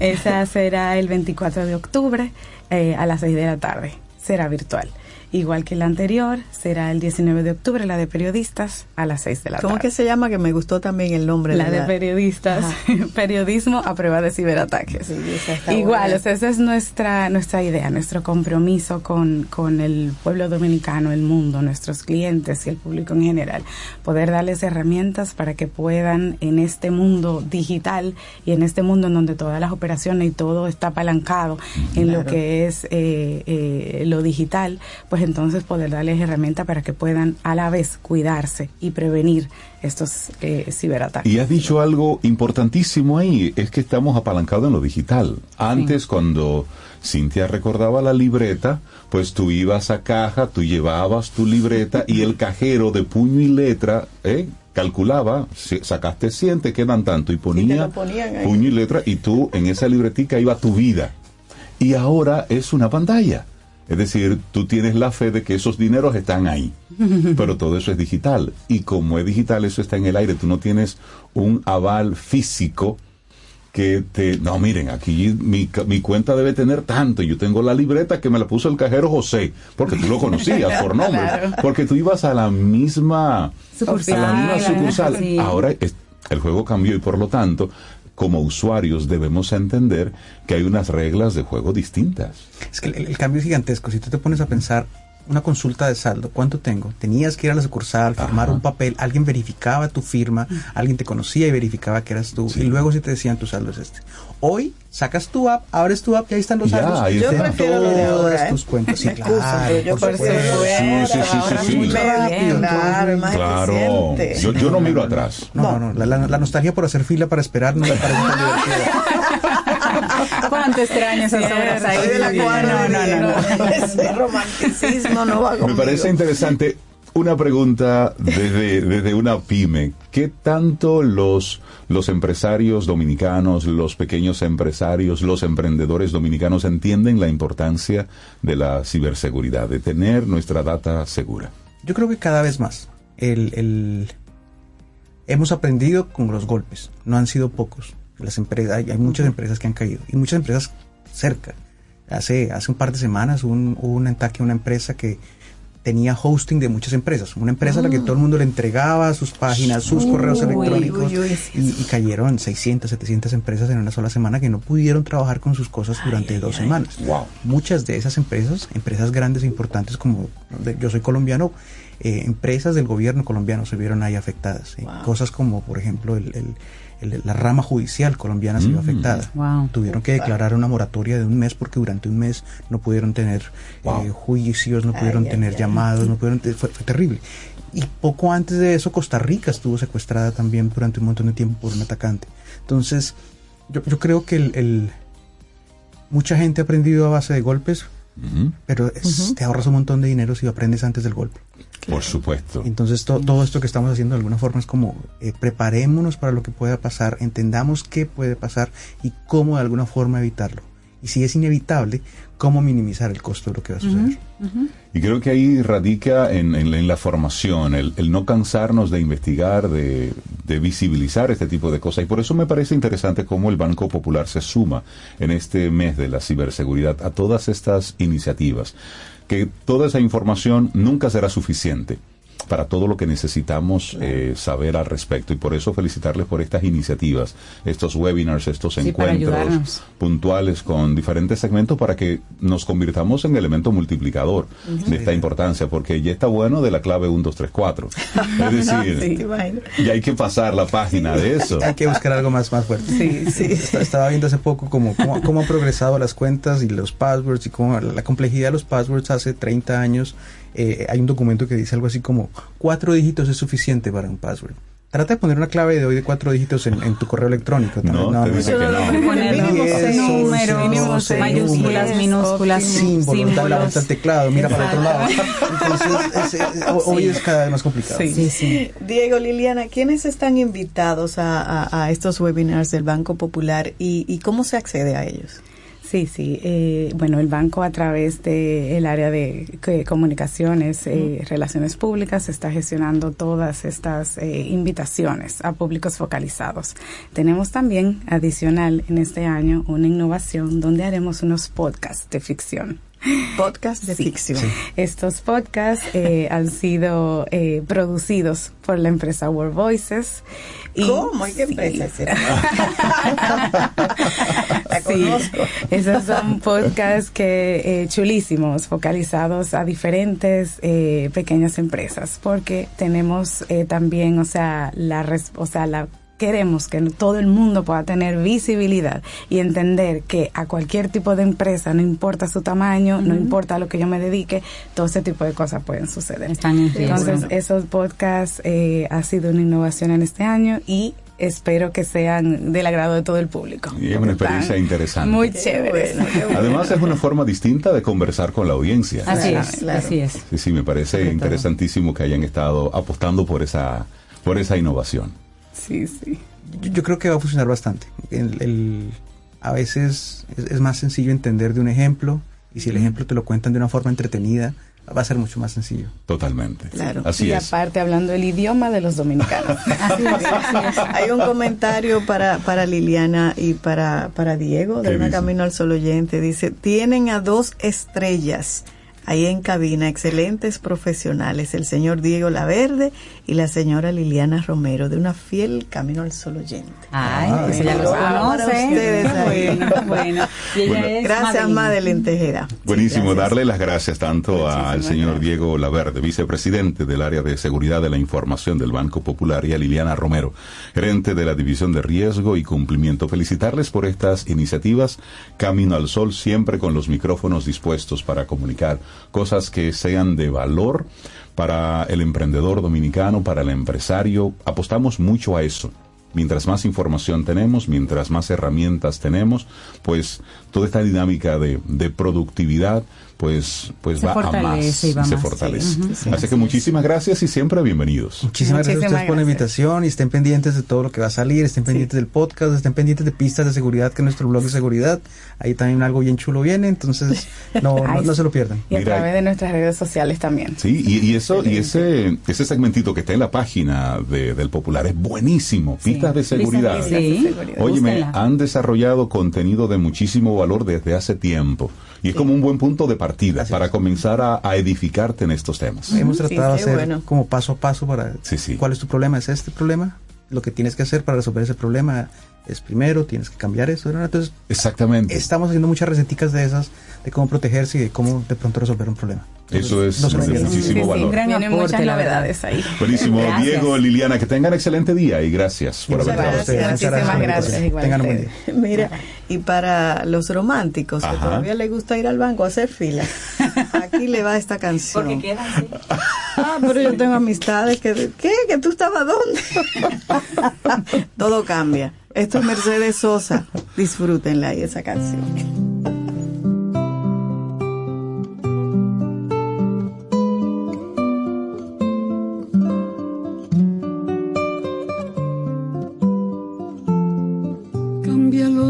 Esa será el 24 de octubre eh, a las 6 de la tarde. Será virtual. Igual que la anterior, será el 19 de octubre, la de periodistas, a las 6 de la ¿Cómo tarde. que se llama? Que me gustó también el nombre. La de la- periodistas, periodismo a prueba de ciberataques. Sí, Igual, o sea, esa es nuestra, nuestra idea, nuestro compromiso con, con el pueblo dominicano, el mundo, nuestros clientes y el público en general. Poder darles herramientas para que puedan en este mundo digital y en este mundo en donde todas las operaciones y todo está apalancado en lo que es eh, eh, lo digital, pues entonces poder darles herramientas para que puedan a la vez cuidarse y prevenir estos eh, ciberataques. Y has dicho algo importantísimo ahí, es que estamos apalancados en lo digital. Antes, cuando Cintia recordaba la libreta, pues tú ibas a caja, tú llevabas tu libreta y el cajero de puño y letra, ¿eh? calculaba, sacaste 100, te quedan tanto, y ponía puño y letra, y tú en esa libretica iba tu vida. Y ahora es una pantalla. Es decir, tú tienes la fe de que esos dineros están ahí, pero todo eso es digital. Y como es digital, eso está en el aire. Tú no tienes un aval físico que te... No, miren, aquí mi, mi cuenta debe tener tanto. Yo tengo la libreta que me la puso el cajero José, porque tú lo conocías por nombre. Porque tú ibas a la misma Sucursal. a la misma sucursal. Ahora es- el juego cambió y por lo tanto, como usuarios debemos entender que hay unas reglas de juego distintas. Es que el, cambio es gigantesco. Si tú te pones a pensar una consulta de saldo, ¿cuánto tengo? Tenías que ir a la sucursal, firmar un papel, alguien verificaba tu firma, alguien te conocía y verificaba que eras tú, y luego si te decían tu saldo es este. Hoy sacas tu app, abres tu app y ahí están los saldos. Yo prefiero lo de todas ¿eh? tus cuentas. Sí, claro, yo por supuesto. Sí, sí, sí, sí, sí. mucho rápido, claro, más yo, yo no miro atrás. No, no, no. La, la- la nostalgia por hacer fila para esperar no me parece tan divertida. ¿Cuánto extraño esas horas ahí? Soy de la No, cuadra, no, no, no. Ese romanticismo no va Me parece interesante una pregunta desde, desde una pyme. ¿Qué tanto los, los empresarios dominicanos, los pequeños empresarios, los emprendedores dominicanos entienden la importancia de la ciberseguridad, de tener nuestra data segura? Yo creo que cada vez más. El, el- hemos aprendido con los golpes. No han sido pocos. Las empresas, hay, hay muchas empresas que han caído y muchas empresas cerca. Hace, hace un par de semanas hubo un, un ataque a una empresa que tenía hosting de muchas empresas. Una empresa a la que todo el mundo le entregaba sus páginas, sus Uy, correos electrónicos uy, uy, y, y cayeron 600, 700 empresas en una sola semana que no pudieron trabajar con sus cosas durante dos semanas. Muchas de esas empresas, empresas grandes e importantes como yo soy colombiano, eh, empresas del gobierno colombiano se vieron ahí afectadas. ¿sí? Cosas como, por ejemplo, el- el- el- la rama judicial colombiana se vio Mm. afectada. Wow. Tuvieron que declarar una moratoria de un mes porque durante un mes no pudieron tener eh, juicios, no pudieron Ay, tener ay, ay. llamados, no pudieron, fue, fue terrible. Y poco antes de eso, Costa Rica estuvo secuestrada también durante un montón de tiempo por un atacante. Entonces, yo, yo creo que el, el- mucha gente ha aprendido a base de golpes, pero es- te ahorras un montón de dinero si aprendes antes del golpe. Por supuesto. Entonces to- todo esto que estamos haciendo de alguna forma es como eh, preparémonos para lo que pueda pasar, entendamos qué puede pasar y cómo de alguna forma evitarlo. Y si es inevitable, cómo minimizar el costo de lo que va a suceder. Y creo que ahí radica en, en- en la formación, el, el no cansarnos de investigar, de, de visibilizar este tipo de cosas. Y por eso me parece interesante cómo el Banco Popular se suma en este mes de la ciberseguridad a todas estas iniciativas. Que toda esa información nunca será suficiente para todo lo que necesitamos eh, saber al respecto. Y por eso felicitarles por estas iniciativas, estos webinars, estos Sí, encuentros puntuales con diferentes segmentos para que nos convirtamos en elemento multiplicador de esta importancia, porque ya está bueno de la clave 1, 2, 3, 4. Es decir, Sí, imagino. ya hay que pasar la página de eso. Hay que buscar algo más, más fuerte. Sí, sí. Est- Estaba viendo hace poco cómo, cómo, cómo han progresado las cuentas y los passwords y cómo la complejidad de los passwords hace 30 años. Eh, hay un documento que dice algo así como cuatro dígitos es suficiente para un password. Trata de poner una clave de hoy de cuatro dígitos en, en tu correo electrónico. No, no. Poner Diez, números, mayúsculas, minúsculas, símbolos, la vuelta al teclado, mira para otro lado. Entonces, es- es- hoy Sí. es cada vez más complicado. Sí, sí. Diego, Liliana, ¿quiénes están invitados a, a- a estos webinars del Banco Popular y, y cómo se accede a ellos? Sí, sí. eh, bueno, el banco a través del área de eh, comunicaciones, eh, relaciones públicas, está gestionando todas estas eh, invitaciones a públicos focalizados. Tenemos también, adicional en este año, una innovación donde haremos unos podcasts de ficción. Podcast de ficción. Estos podcasts eh, han sido eh, producidos por la empresa World Voices. Y ¿Cómo? ¿Y qué empresa será? La Sí, conozco. esos son podcasts que eh, chulísimos, focalizados a diferentes eh, pequeñas empresas, porque tenemos eh, también, o sea, la, o sea, la queremos que todo el mundo pueda tener visibilidad y entender que a cualquier tipo de empresa, no importa su tamaño, no importa a lo que yo me dedique, todo ese tipo de cosas pueden suceder. Están en. Entonces, esos podcasts eh, ha sido una innovación en este año y espero que sean del agrado de todo el público. Y es una experiencia interesante. Muy chévere. Además es una forma distinta de conversar con la audiencia. Así es, así es. Sí, sí, me parece interesantísimo que hayan estado apostando por esa, por esa innovación. Sí, sí. Yo, yo creo que va a funcionar bastante. El, el- a veces es, es más sencillo entender de un ejemplo y si el ejemplo te lo cuentan de una forma entretenida, va a ser mucho más sencillo. Totalmente. Claro. Así y es. aparte hablando el idioma de los dominicanos. Hay un comentario para, para Liliana y para, para Diego ¿Qué de Una dice? Camino al Sol Oyente. Dice, tienen a dos estrellas ahí en cabina, excelentes profesionales, el señor Diego Laverde y la señora Liliana Romero, de una fiel Camino al Sol Oyente. Ay, esa ya bueno. lo Para conoce. ustedes Qué ahí. bueno, bueno. Y ella Bueno. es Gracias, Madeline. Madeline Tejeda. Buenísimo, Sí, gracias. darle las gracias tanto al señor Diego Laverde, vicepresidente del área de seguridad de la información del Banco Popular, y a Liliana Romero, gerente de la División de Riesgo y Cumplimiento. Felicitarles por estas iniciativas. Camino al Sol, siempre con los micrófonos dispuestos para comunicar cosas que sean de valor para el emprendedor dominicano, para el empresario. Apostamos mucho a eso. Mientras más información tenemos, mientras más herramientas tenemos, pues toda esta dinámica de, de productividad, pues, pues Se va a más y va se más, fortalece. sí. Ujú, sí, así que muchísimas gracias y siempre bienvenidos. Muchísimas gracias a ustedes por la invitación y estén pendientes de todo lo que va a salir, estén pendientes del podcast, estén pendientes de pistas de seguridad, que es nuestro blog de seguridad, ahí también algo bien chulo viene, entonces no, no, no se lo pierdan. Y a Mira, través de nuestras redes sociales también. Sí, y, y eso, y ese, ese segmentito que está en la página de- del Popular es buenísimo. Pistas de seguridad. Óyeme, han desarrollado contenido de muchísimo valor desde hace tiempo. Y es como un buen punto de partida para comenzar a, a edificarte en estos temas. Hemos tratado de hacer bueno. como paso a paso para Sí, sí. cuál es tu problema, es este problema, lo que tienes que hacer para resolver ese problema es primero, tienes que cambiar eso, ¿no? entonces Exactamente. estamos haciendo muchas receticas de esas, de cómo protegerse y de cómo de pronto resolver un problema. Eso es de muchísimo Sí, sí, valor. aporte, muchas novedades ahí. Buenísimo, Gracias. Diego, Liliana, que tengan excelente día y gracias por haber estado. gracias. Muchísimas gracias igual Tengan un buen día. Mira, y para los románticos que Ajá. todavía les gusta ir al banco a hacer fila, aquí le va esta canción. Porque quedan así. Ah, pero yo tengo amistades que... ¿Qué? ¿Que tú estabas dónde? Todo cambia. Esto es Mercedes Sosa. Disfrútenla y esa canción.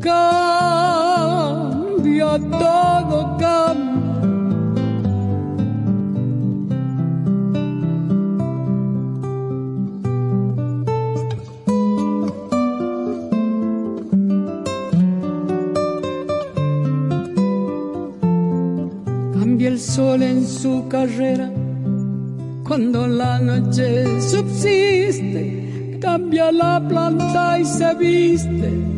Cambia, todo cambia. El sol en su carrera cuando la noche subsiste, cambia la planta y se viste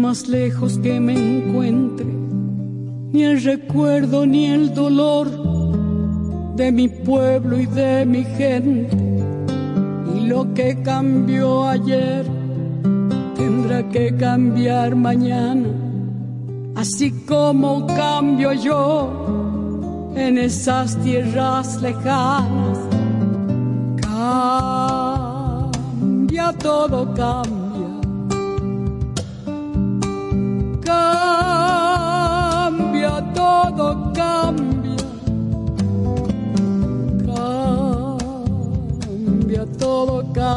Más lejos que me encuentre, ni el recuerdo ni el dolor de mi pueblo y de mi gente. Y lo que cambió ayer tendrá que cambiar mañana. así como cambio yo en esas tierras lejanas. Cambia todo, cambia.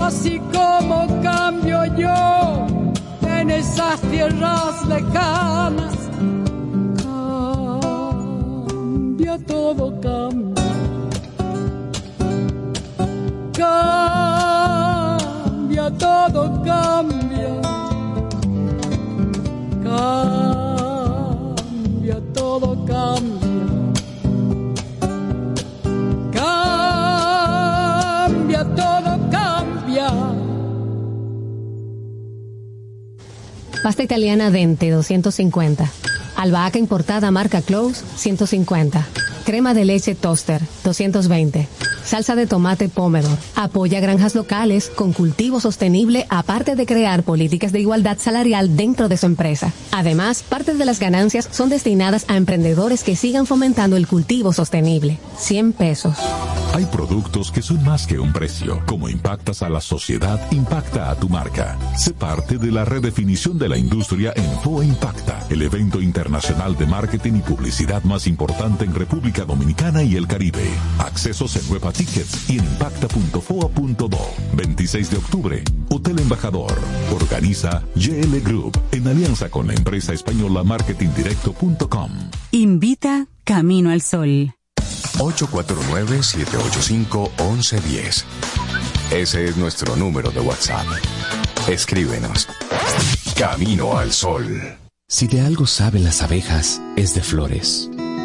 así como cambio yo en esas tierras lejanas. Cambia todo, cambia cambia, todo cambia. Cambia, Pasta italiana Dente 250. Albahaca importada marca Close 150. Crema de leche Toaster 220. Salsa de tomate Pomedor. Apoya granjas locales con cultivo sostenible aparte de crear políticas de igualdad salarial dentro de su empresa. Además, parte de las ganancias son destinadas a emprendedores que sigan fomentando el cultivo sostenible. 100 pesos. Hay productos que son más que un precio. Como impactas a la sociedad, impacta a tu marca. Sé parte de la redefinición de la industria en FOA Impacta, el evento internacional de marketing y publicidad más importante en República Dominicana y el Caribe. Accesos en Nueva Tickets y en impacta.foa.do. 26 de octubre, Hotel Embajador. Organiza GL Group en alianza con la empresa española marketingdirecto.com. Invita Camino al Sol. 849-785-1110. Ese es nuestro número de WhatsApp. Escríbenos. Camino al Sol. Si de algo saben las abejas, es de flores.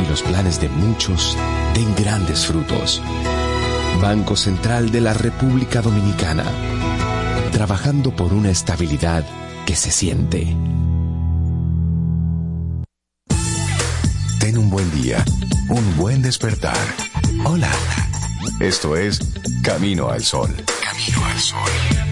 y los planes de muchos den grandes frutos. Banco Central de la República Dominicana. Trabajando por una estabilidad que se siente. Ten un buen día, un buen despertar. Hola. Esto es Camino al Sol. Camino al Sol.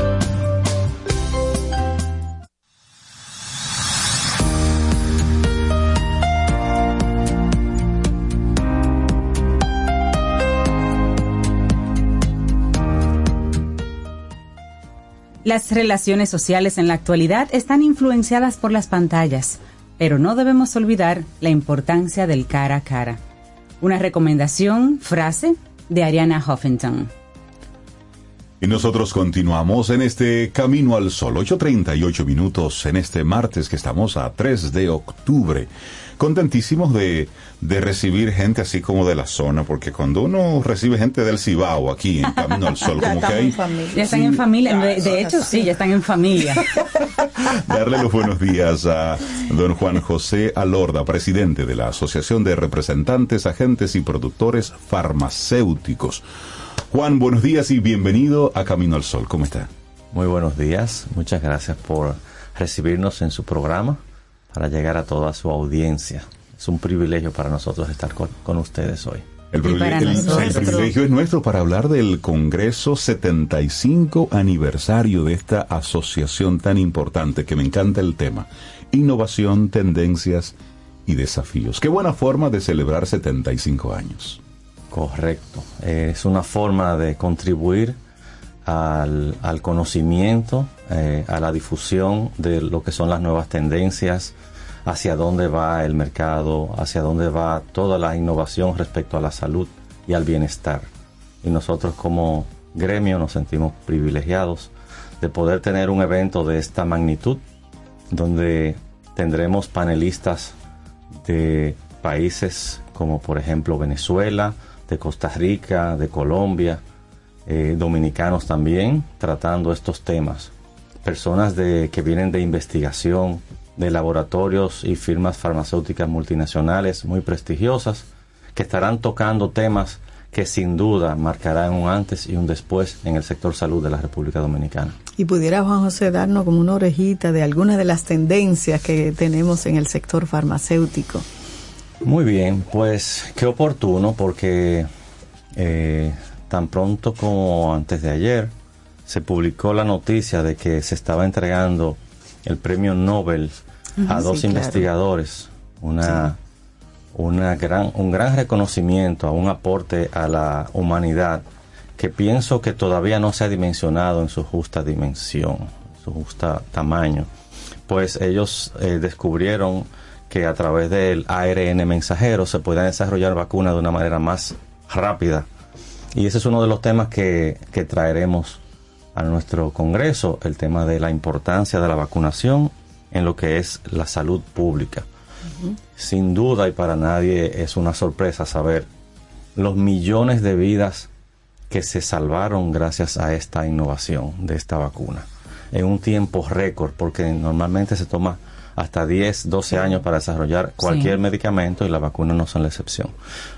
Las relaciones sociales en la actualidad están influenciadas por las pantallas, pero no debemos olvidar la importancia del cara a cara. Una recomendación, frase, de Ariana Huffington. Y nosotros continuamos en este Camino al Sol, 8.38 minutos en este martes que estamos a 3 de octubre. Contentísimos de, de recibir gente así como de la zona, porque cuando uno recibe gente del Cibao aquí en Camino al Sol, como que hay... Ya están en familia, de, de hecho sí, ya están en familia. Darle los buenos días a don Juan José Alorda, presidente de la Asociación de Representantes, Agentes y Productores Farmacéuticos. Juan, buenos días y bienvenido a Camino al Sol. ¿Cómo está? Muy buenos días. Muchas gracias por recibirnos en su programa para llegar a toda su audiencia. Es un privilegio para nosotros estar con, con ustedes hoy. El, privilegio, el- el privilegio es nuestro para hablar del Congreso 75 aniversario de esta asociación tan importante que me encanta el tema. Innovación, tendencias y desafíos. Qué buena forma de celebrar 75 años. Correcto. Eh, es una forma de contribuir al, al conocimiento, eh, a la difusión de lo que son las nuevas tendencias, hacia dónde va el mercado, hacia dónde va toda la innovación respecto a la salud y al bienestar. Y nosotros como gremio nos sentimos privilegiados de poder tener un evento de esta magnitud, donde tendremos panelistas de países como por ejemplo Venezuela, de Costa Rica, de Colombia, eh, dominicanos también, tratando estos temas. Personas de, que vienen de investigación, de laboratorios y firmas farmacéuticas multinacionales muy prestigiosas, que estarán tocando temas que sin duda marcarán un antes y un después en el sector salud de la República Dominicana. Y pudiera Juan José darnos como una orejita de algunas de las tendencias que tenemos en el sector farmacéutico. Muy bien, pues qué oportuno porque eh, tan pronto como antes de ayer se publicó la noticia de que se estaba entregando el premio Nobel a dos sí, claro. investigadores, una, una gran, un gran reconocimiento a un aporte a la humanidad que pienso que todavía no se ha dimensionado en su justa dimensión, su justa tamaño. Pues ellos eh, descubrieron que a través del ARN mensajero se pueden desarrollar vacunas de una manera más rápida. Y ese es uno de los temas que, que traeremos a nuestro Congreso, el tema de la importancia de la vacunación en lo que es la salud pública. Sin duda y para nadie es una sorpresa saber los millones de vidas que se salvaron gracias a esta innovación de esta vacuna en un tiempo récord, porque normalmente se toma hasta 10, 12 años para desarrollar cualquier Sí. medicamento y las vacunas no son la excepción.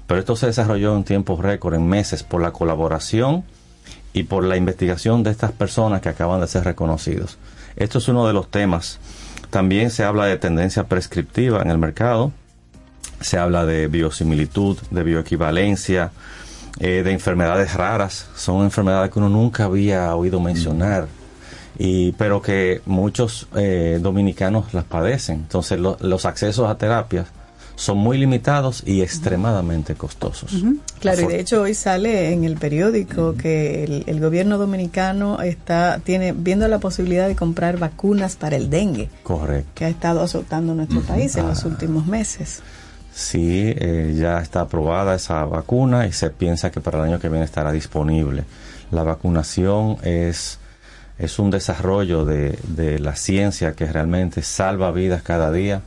Pero esto se desarrolló en tiempo récord, en meses, por la colaboración y por la investigación de estas personas que acaban de ser reconocidos. Esto es uno de los temas. También se habla de tendencia prescriptiva en el mercado, se habla de biosimilitud, de bioequivalencia, eh, de enfermedades raras. Son enfermedades que uno nunca había oído mencionar, y, pero que muchos eh, dominicanos las padecen. Entonces lo- los accesos a terapias son muy limitados y extremadamente costosos. Claro, y de hecho hoy sale en el periódico que el, el gobierno dominicano está tiene viendo la posibilidad de comprar vacunas para el dengue, Correcto. que ha estado azotando nuestro país en los últimos meses. Sí, eh, ya está aprobada esa vacuna y se piensa que para el año que viene estará disponible. La vacunación es, es un desarrollo de, de la ciencia que realmente salva vidas cada día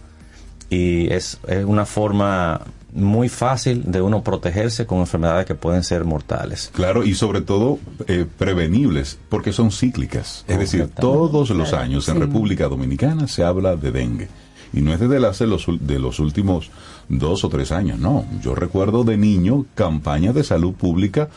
y es, es una forma muy fácil de uno protegerse con enfermedades que pueden ser mortales. Claro, y sobre todo eh, prevenibles, porque son cíclicas. Es decir, todos los años en. República Dominicana se habla de dengue. Y no es desde hace los, de los últimos dos o tres años, no. Yo recuerdo de niño campañas de salud pública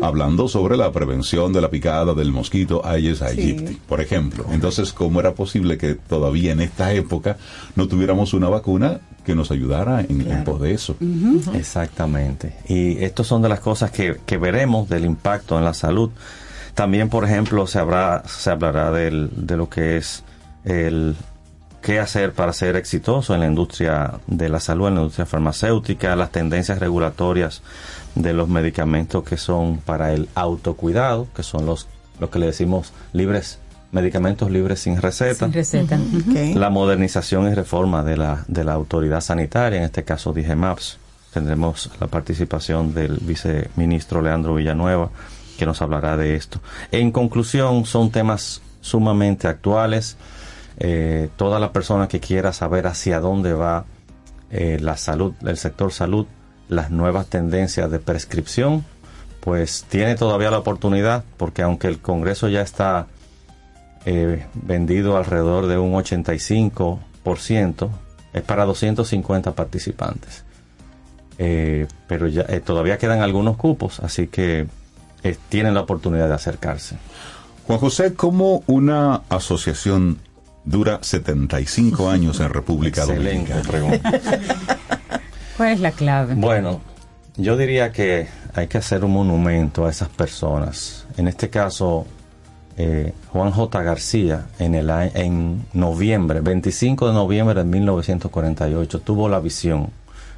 hablando sobre la prevención de la picada del mosquito Aedes aegypti, por ejemplo. Entonces, ¿cómo era posible que todavía en esta época no tuviéramos una vacuna que nos ayudara en, en pos de eso? Exactamente. Y estas son de las cosas que, que veremos del impacto en la salud. También, por ejemplo, se, habrá, se hablará del, de lo que es el qué hacer para ser exitoso en la industria de la salud, en la industria farmacéutica, las tendencias regulatorias de los medicamentos que son para el autocuidado, que son los lo que le decimos libres medicamentos libres sin receta. Sin receta. La modernización y reforma de la, de la autoridad sanitaria, en este caso DIGEMAPS. Tendremos la participación del viceministro Leandro Villanueva, que nos hablará de esto. En conclusión, son temas sumamente actuales. Eh, toda la persona que quiera saber hacia dónde va eh, la salud, el sector salud, las nuevas tendencias de prescripción, pues tiene todavía la oportunidad, porque aunque el Congreso ya está eh, vendido alrededor de un 85%, es para 250 participantes. Eh, pero ya todavía quedan algunos cupos, así que tienen la oportunidad de acercarse. Juan José, ¿cómo una asociación dura 75 años en República Excelente Dominicana? pregunta. ¿Cuál es la clave? Bueno, yo diría que hay que hacer un monumento a esas personas. En este caso, eh, Juan J. García, en, el, en noviembre, 25 de noviembre de 1948, tuvo la visión,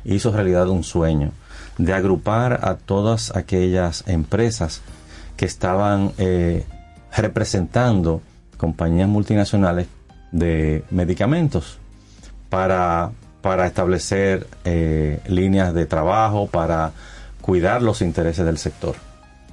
hizo realidad un sueño de agrupar a todas aquellas empresas que estaban eh, representando compañías multinacionales de medicamentos para, para establecer eh, líneas de trabajo, para cuidar los intereses del sector.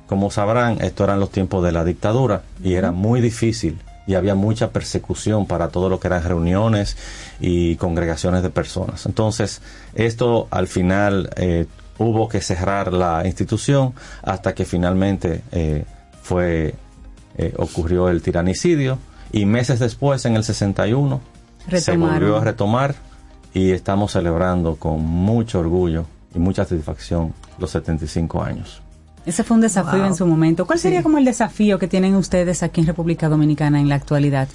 Como sabrán, esto eran los tiempos de la dictadura y era muy difícil y había mucha persecución para todo lo que eran reuniones y congregaciones de personas. Entonces, esto al final eh, hubo que cerrar la institución hasta que finalmente eh, fue eh, ocurrió el tiranicidio y meses después, en el 61, se volvió a retomar y estamos celebrando con mucho orgullo y mucha satisfacción los 75 años. Ese fue un desafío Wow. en su momento. ¿Cuál sería como el desafío que tienen ustedes aquí en República Dominicana en la actualidad?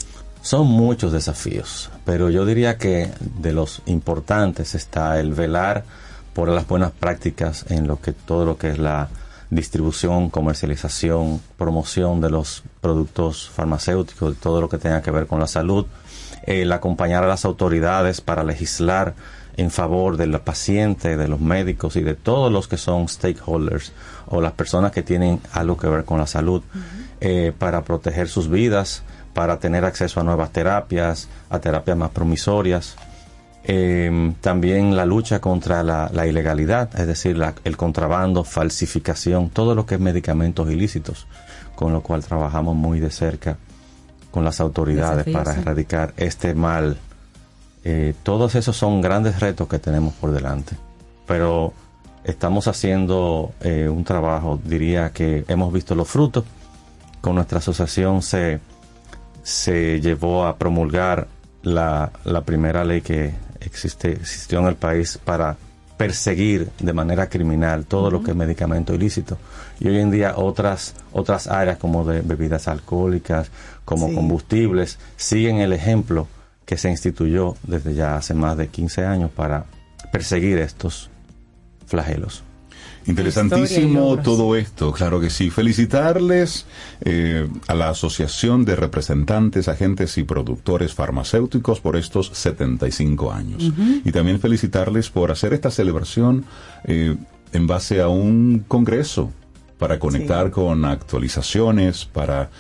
Son muchos desafíos, pero yo diría que de los importantes está el velar por las buenas prácticas en lo que todo lo que es la distribución, comercialización, promoción de los productos farmacéuticos, todo lo que tenga que ver con la salud, el acompañar a las autoridades para legislar en favor del paciente, de los médicos y de todos los que son stakeholders o las personas que tienen algo que ver con la salud eh, para proteger sus vidas, para tener acceso a nuevas terapias, a terapias más promisorias. Eh, también la lucha contra la, la ilegalidad, es decir, la- el contrabando, falsificación, todo lo que es medicamentos ilícitos, con lo cual trabajamos muy de cerca con las autoridades Desafío, para sí. erradicar este mal. Eh, todos esos son grandes retos que tenemos por delante, pero estamos haciendo eh, un trabajo, diría que hemos visto los frutos. Con nuestra asociación se, se llevó a promulgar la, la primera ley que existe, existió en el país para perseguir de manera criminal todo lo que es medicamento ilícito. Y hoy en día otras, otras áreas como de bebidas alcohólicas, como Sí. combustibles, siguen el ejemplo que se instituyó desde ya hace más de 15 años para perseguir estos flagelos. Interesantísimo todo esto, claro que sí. Felicitarles eh, a la Asociación de Representantes, Agentes y Productores Farmacéuticos por estos 75 años. Ujú. Y también felicitarles por hacer esta celebración eh, en base a un congreso para conectar con actualizaciones, para,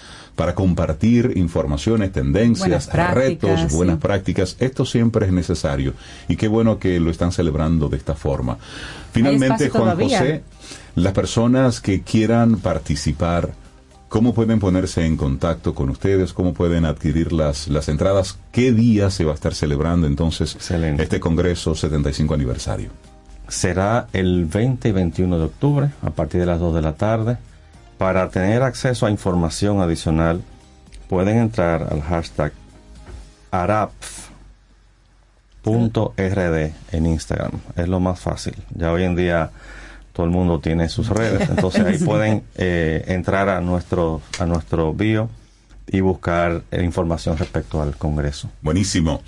para compartir informaciones, tendencias, Buenas prácticas, retos, buenas sí. prácticas. Esto siempre es necesario. Y qué bueno que lo están celebrando de esta forma. Finalmente, Juan todavía. José, las personas que quieran participar, ¿cómo pueden ponerse en contacto con ustedes? ¿Cómo pueden adquirir las, las entradas? ¿Qué día se va a estar celebrando entonces este Congreso 75 aniversario? será el 20 y 21 de octubre a partir de las 2 de la tarde. Para tener acceso a información adicional, pueden entrar al hashtag arapf.rd en Instagram. Es lo más fácil. Ya hoy en día todo el mundo tiene sus redes, entonces ahí pueden eh, entrar a nuestro, a nuestro bio y buscar eh, información respecto al Congreso. Buenísimo.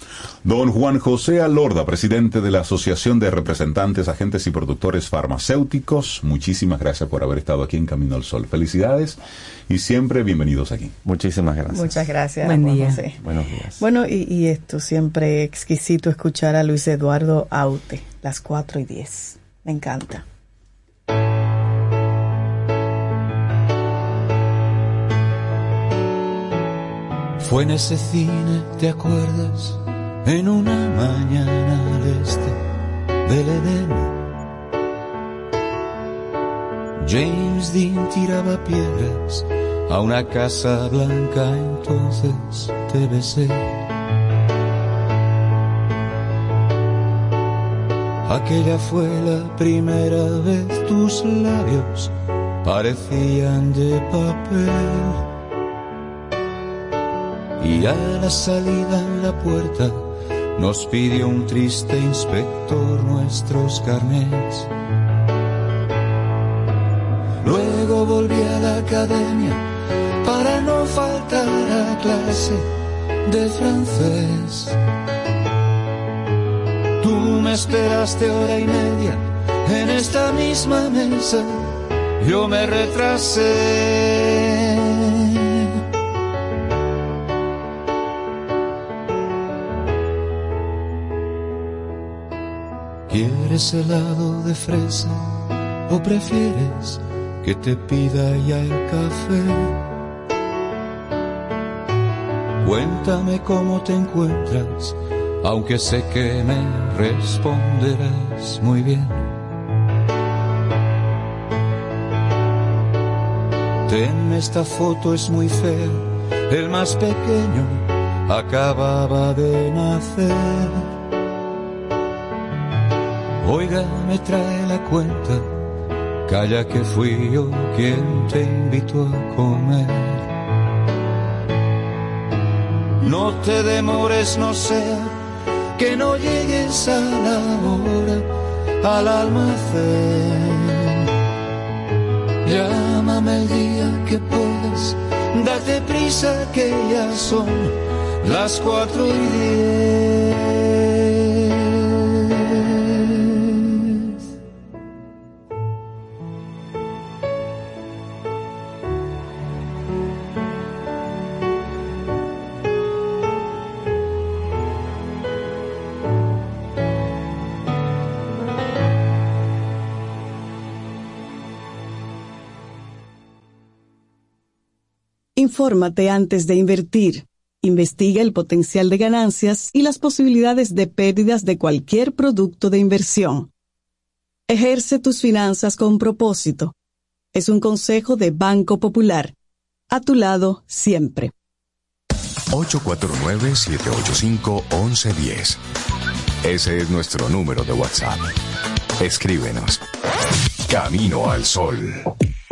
Don Juan José Alorda, presidente de la Asociación de Representantes, Agentes y Productores Farmacéuticos, muchísimas gracias por haber estado aquí en Camino al Sol. Felicidades y siempre bienvenidos aquí. Muchísimas gracias. Muchas gracias. Buen Juan día. José. Buenos días. Bueno, y, y esto siempre exquisito escuchar a Luis Eduardo Aute, las 4 y 10. Me encanta. Fue en ese cine, ¿te acuerdas? En una mañana al este del Edén. James Dean tiraba piedras a una casa blanca, entonces te besé. Aquella fue la primera vez tus labios parecían de papel. Y a la salida en la puerta nos pidió un triste inspector nuestros carnets. Luego volví a la academia para no faltar a clase de francés. Tú me esperaste hora y media en esta misma mesa, yo me retrasé. ¿Quieres helado de fresa o prefieres que te pida ya el café? Cuéntame cómo te encuentras, aunque sé que me responderás muy bien. Ten, esta foto es muy fea, el más pequeño acababa de nacer. Oiga, me trae la cuenta, calla que fui yo quien te invitó a comer. No te demores, no sea que no llegues a la hora al almacén. Llámame el día que puedas, date prisa que ya son las cuatro y diez. Infórmate antes de invertir. Investiga el potencial de ganancias y las posibilidades de pérdidas de cualquier producto de inversión. Ejerce tus finanzas con propósito. Es un consejo de Banco Popular. A tu lado siempre. 849-785-1110. Ese es nuestro número de WhatsApp. Escríbenos. Camino al Sol.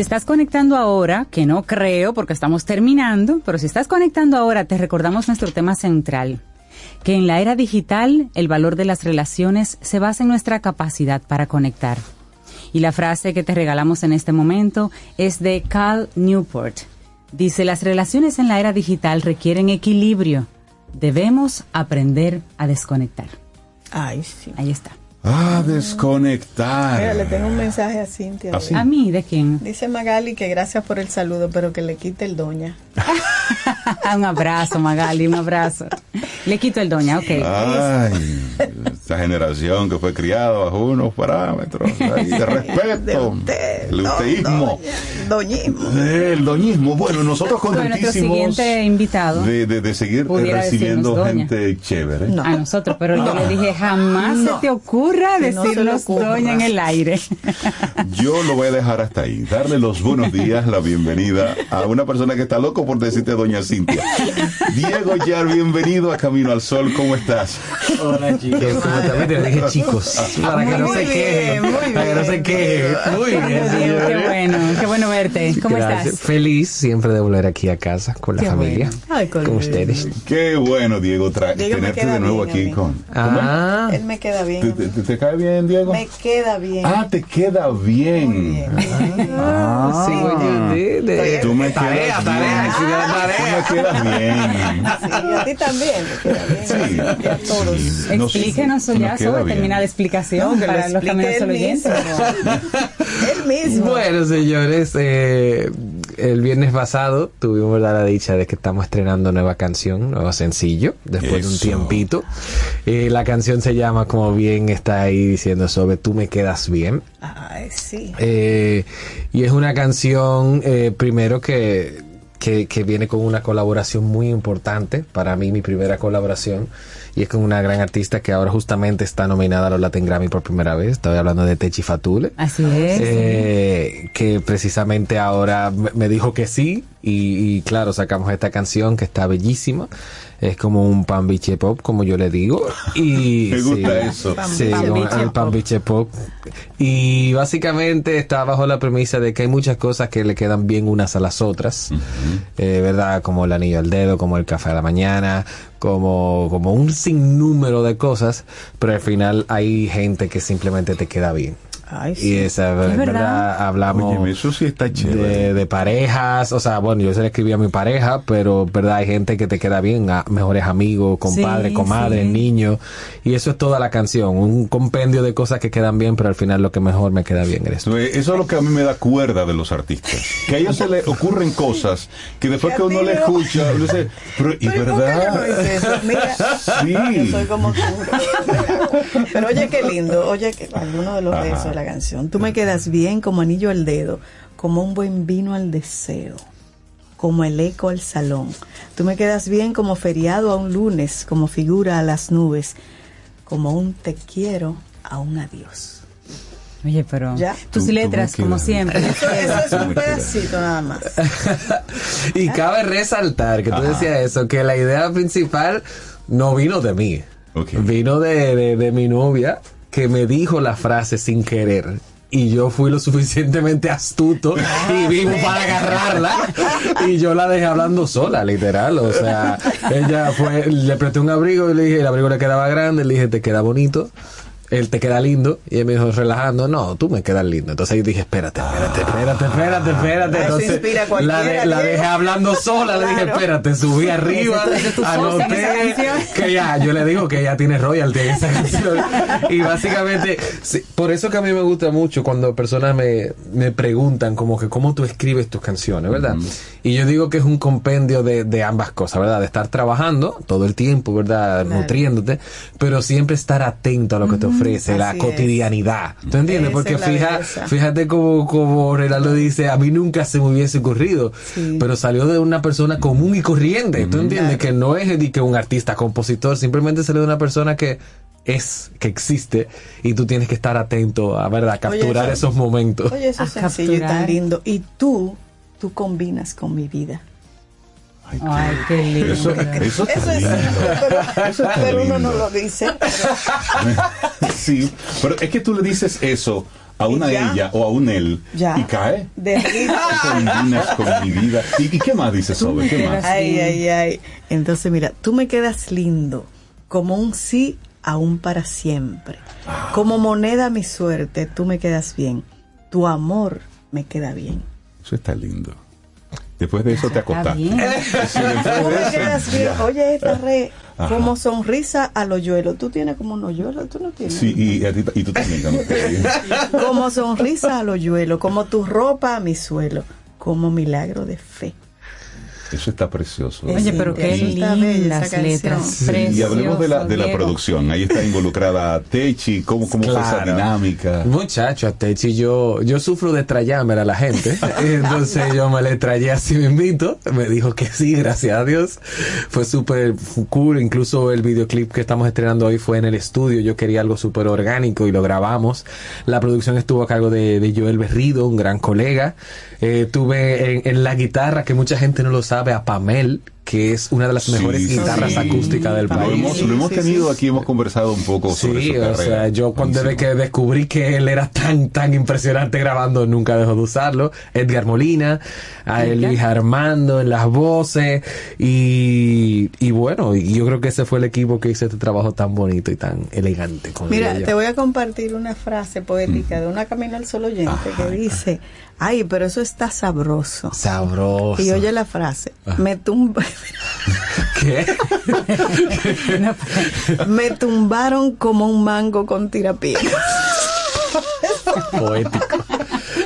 Si estás conectando ahora, que no creo porque estamos terminando, pero si estás conectando ahora, te recordamos nuestro tema central, que en la era digital el valor de las relaciones se basa en nuestra capacidad para conectar. Y la frase que te regalamos en este momento es de Cal Newport. Dice, las relaciones en la era digital requieren equilibrio. Debemos aprender a desconectar. Ay, sí. Ahí está. A desconectar. Mira, le tengo un mensaje a Cintia. ¿Ah, sí? ¿A mí? ¿De quién? Dice Magali que gracias por el saludo, pero que le quite el doña. un abrazo, Magali, un abrazo. Le quito el doña, ok. Ay, esta generación que fue criada bajo unos parámetros ahí de respeto. el uteísmo. Doñismo. El doñismo. Bueno, nosotros Bueno, contentísimos siguiente invitado. de, de, de seguir Pudiera recibiendo gente chévere. A nosotros, pero yo le dije, jamás se te ocurra decirnos doña en el aire. Yo lo voy a dejar hasta ahí. Darle los buenos días, la bienvenida a una persona que está loco por decirte doña Cintia. Diego Yar, bienvenido a Camino al Sol. ¿Cómo estás? Hola chicos, ¿cómo están? Mira, dije chicos, para que no Muy se bien, quejen, muy para que no se bien, quejen. Muy bien, qué bueno, qué bueno verte. ¿Cómo Gracias. estás? Feliz siempre de volver aquí a casa con la Qué familia, bueno. Ay, con ustedes. Qué bueno, Diego, tra- Diego me tenerte de nuevo bien aquí con. Ah, Él me queda ¿Te, bien. te- te- te cae bien, Diego? Me queda bien. Ah, te queda bien. Muy bien. Ah, sí, oye, de- de- Tú me Tarea, quedas tarea, bien. tarea. Me quedas bien. Sí, y a ti también, te queda bien. Y a todos. No, Explíquenos sí, ya queda sobre bien. termina la explicación No, que para los explique caminos él oyentes. Él mismo. Bueno, señores, eh, el viernes pasado tuvimos la dicha de que estamos estrenando nueva canción, nuevo sencillo, después de un Eso. tiempito. Eh, la canción se llama, como bien está ahí diciendo, sobre Tú me quedas bien. Ay, sí. Eh, y es una canción, eh, primero que, que, que viene con una colaboración muy importante, para mí mi primera colaboración, y es con una gran artista que ahora justamente está nominada a los Latin Grammy por primera vez, estoy hablando de Techi Fatule. Así es. Eh, que precisamente ahora me- me dijo que sí y, y claro sacamos esta canción que está bellísima. Es como un pan biche pop como yo le digo. Y Me gusta sí, eso. sí, Pan como biche el pan biche pop. y básicamente está bajo la premisa de que hay muchas cosas que le quedan bien unas a las otras. Eh, verdad como el anillo al dedo como el café a la mañana como como un sinnúmero de cosas. Pero al final hay gente que simplemente te queda bien Ay, y esa, Es verdad, verdad. hablamos Óyeme, eso sí está chévere. de, de parejas, o sea, bueno, yo se le escribí a mi pareja, pero verdad, hay gente que te queda bien, a mejores amigos, compadres, Sí, comadres, sí. niños, y eso es toda la canción, un compendio de cosas que quedan bien, pero al final lo que mejor me queda bien eres tú. Eso es lo que a mí me da cuerda de los artistas. Que a ellos se le ocurren cosas que después que uno le escucha, uno dice, pero ¿y Pero ¿y por qué yo no hice verdad? eso? Mira, Sí. yo soy como tú. Pero oye qué lindo, oye que alguno de los de la canción. Tú me quedas bien como anillo al dedo, como un buen vino al deseo, como el eco al salón. Tú me quedas bien como feriado a un lunes, como figura a las nubes, como un te quiero a un adiós. Oye, pero Ya. tus Tú- tú me letras, como siempre. Eso, eso es un pedacito nada más. Y cabe resaltar que tú Ajá. decías eso, que la idea principal no vino de mí, vino de, de, de mi novia que me dijo la frase sin querer. Y yo fui lo suficientemente astuto y vivo para agarrarla. Y yo la dejé hablando sola, literal. O sea, ella fue, le presté un abrigo y le dije, el abrigo le quedaba grande, le dije, te queda bonito. Él te queda lindo. Y él me dijo, relajando, no, tú me quedas lindo. Entonces yo dije, espérate, espérate, espérate, espérate, espérate. Eso Entonces inspira a la, de- dejé hablando sola, le dije, espérate, subí arriba, anoté que ya, yo le digo que ella tiene royalty en esa canción. Y básicamente, sí, por eso que a mí me gusta mucho cuando personas me, me preguntan como que cómo tú escribes tus canciones, ¿verdad? Y yo digo que es un compendio de, de ambas cosas, ¿verdad? De estar trabajando todo el tiempo, ¿verdad? Claro. Nutriéndote, pero siempre estar atento a lo que te ofrece, la así es. cotidianidad. ¿Tú entiendes? Esa Porque fija, fíjate como, como Renaldo dice, a mí nunca se me hubiese ocurrido, Sí. pero salió de una persona común y corriente. ¿Tú entiendes? Que no es que un artista, compositor, simplemente salió de una persona que es, que existe y tú tienes que estar atento a, ¿verdad? A capturar eso- esos momentos. Oye, eso es sencillo y tan lindo. Y tú, tú combinas con mi vida. Ay, qué lindo. Eso, eso está Eso es lindo. pero, Eso pero uno no lo dice. Sí, pero es que tú le dices eso a una ya. ella o a un él Ya. y cae. De combinas con mi vida. ¿Y, y qué más dices sobre? ¿Qué más? Ay, ay, ay. Entonces, mira, tú me quedas lindo, como un sí aún para siempre. Como moneda a mi suerte, tú me quedas bien. Tu amor me queda bien. Eso está lindo. Después de eso te bien. Eso, bien. ya. Oye, esta re, Ajá. como sonrisa al hoyuelo. Tú tienes como un hoyuelo, tú no tienes. Sí, y, a ti- y tú también. ¿no? Como sonrisa al hoyuelo, como tu ropa a mi suelo, como milagro de fe. Eso está precioso. Oye, pero qué Eso está bella, lindas canción. letras. Sí, y hablemos de la, de la producción. Ahí está involucrada Techi. ¿Cómo, cómo fue esa dinámica? Muchacho, a Techi yo, yo sufro de trayámer a la gente. Entonces yo me le trayé así mismito. Me dijo que sí, gracias a Dios. Fue súper cool. Incluso el videoclip que estamos estrenando hoy fue en el estudio. Yo quería algo súper orgánico y lo grabamos. La producción estuvo a cargo de, de Joel Berrido, un gran colega. Eh, tuve en, en la guitarra, que mucha gente no lo sabe, a Pamel, que es una de las mejores Sí, guitarras sí. acústicas del Lo país. hemos, lo hemos tenido aquí, hemos conversado un poco sobre Sí, su o carrera. sea, yo cuando desde que descubrí que él era tan, tan impresionante grabando, nunca dejó de usarlo. Edgar Molina, a él, Luis Armando en las voces, y, y bueno, y yo creo que ese fue el equipo que hizo este trabajo tan bonito y tan elegante. como Mira, te voy a compartir una frase poética de una Camino al Sol oyente que dice, ay, pero eso está sabroso. Sabroso. Y oye la frase, me tumba, ¿Qué? me tumbaron como un mango con tirapié. Poético.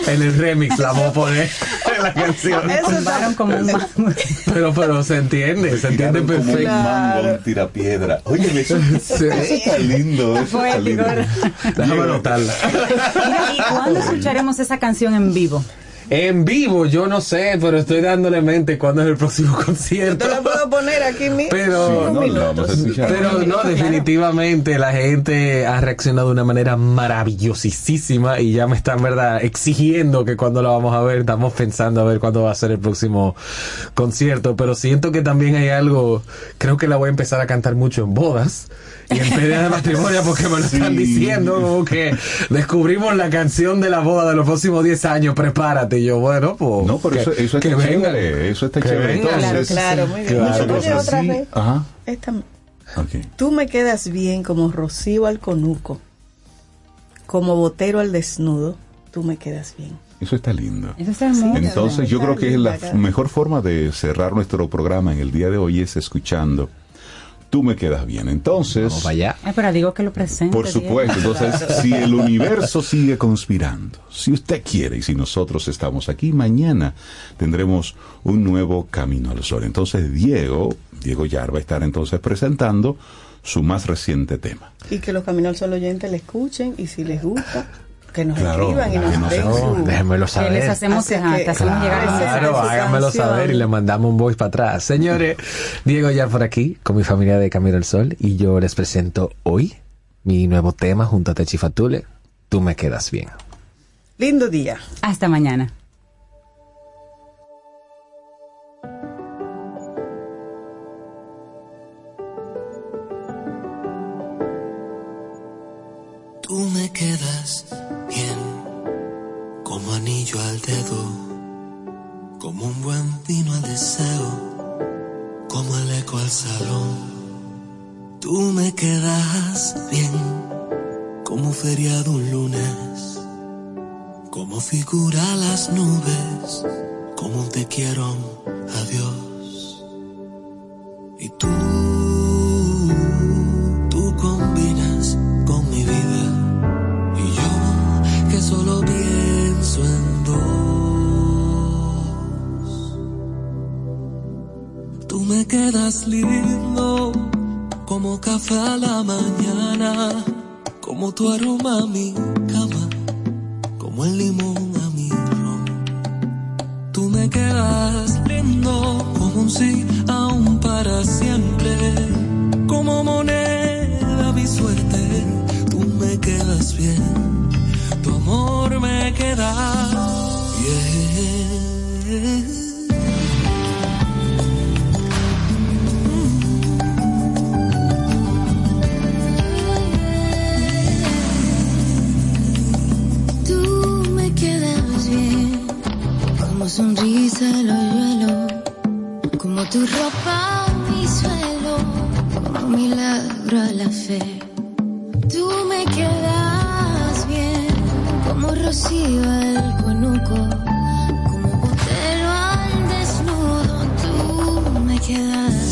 En el remix la vamos a poner en la canción. Eso está- Tumbaron como un mango. Pero, pero se entiende, se entiende Como un perfecto. mango, un tirapiedra. Oye, eso, eso está lindo. Eso está lindo. Déjame anotarla. ¿Y cuándo escucharemos esa canción en vivo? En vivo, yo no sé, pero estoy dándole mente cuándo es el próximo concierto. Te lo puedo poner aquí mismo. Pero, Sí, no, lo vamos a escuchar. pero no, definitivamente la gente ha reaccionado de una manera maravillosísima y ya me están, verdad, exigiendo que cuando la vamos a ver, estamos pensando a ver cuándo va a ser el próximo concierto, pero siento que también hay algo, creo que la voy a empezar a cantar mucho en bodas y en peleas de matrimonio porque me lo están diciendo como que descubrimos la canción de la boda de los próximos 10 años, prepárate. Y yo, bueno, pues... No, pero que- eso, eso que está vengan. chévere. Eso está Que chévere. vengan. Entonces, Claro, muy bien. Claro. Nosotros otra sí- vez. Ajá. Esta- ok. Tú me quedas bien como Rocío al conuco, como Botero al desnudo, tú me quedas bien. Eso está lindo. Eso está hermoso. Entonces yo creo que es la mejor forma de cerrar nuestro programa en el día de hoy es escuchando Tú me quedas bien. Entonces, Vamos allá. Ay, pero digo que lo presente. por supuesto, entonces si el universo sigue conspirando, si usted quiere y si nosotros estamos aquí, mañana tendremos un nuevo Camino al Sol. Entonces Diego, Diego Yar va a estar entonces presentando su más reciente tema. Y que los Caminos al Sol oyentes le escuchen y si les gusta, que nos Claro, escriban y que nos den No, déjenmelo Que saber. les hacemos, que- te hacemos llegar Claro. háganmelo saber y le mandamos un voice para atrás. Señores, Diego ya por aquí con mi familia de Camino al Sol y yo les presento hoy mi nuevo tema junto a Techi Fatule. Tú me quedas bien. Lindo día. Hasta mañana. Limón a mi ron. Tú me quedas lindo como un sí aún para siempre, como moneda mi suerte. Tú me quedas bien, tu amor me queda tu ropa mi suelo, como milagro a la fe. Tú me quedas bien, como rocío al conuco, como botero al desnudo. Tú me quedas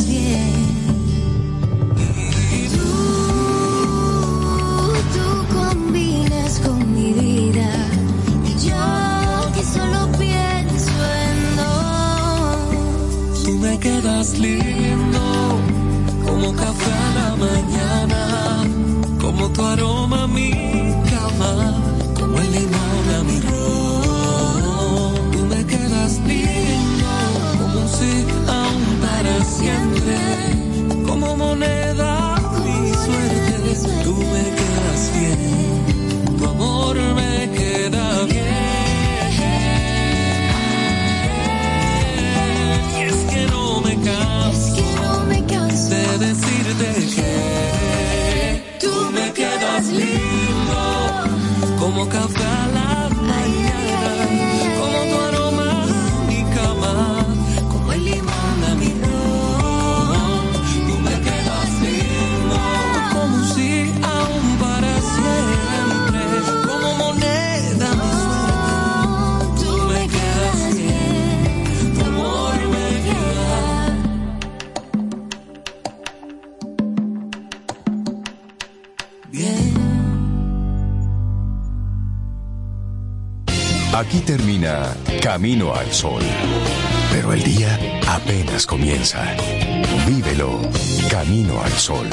quedas lindo como café walk out fast. camino al sol. Pero el día apenas comienza. Vívelo camino al sol.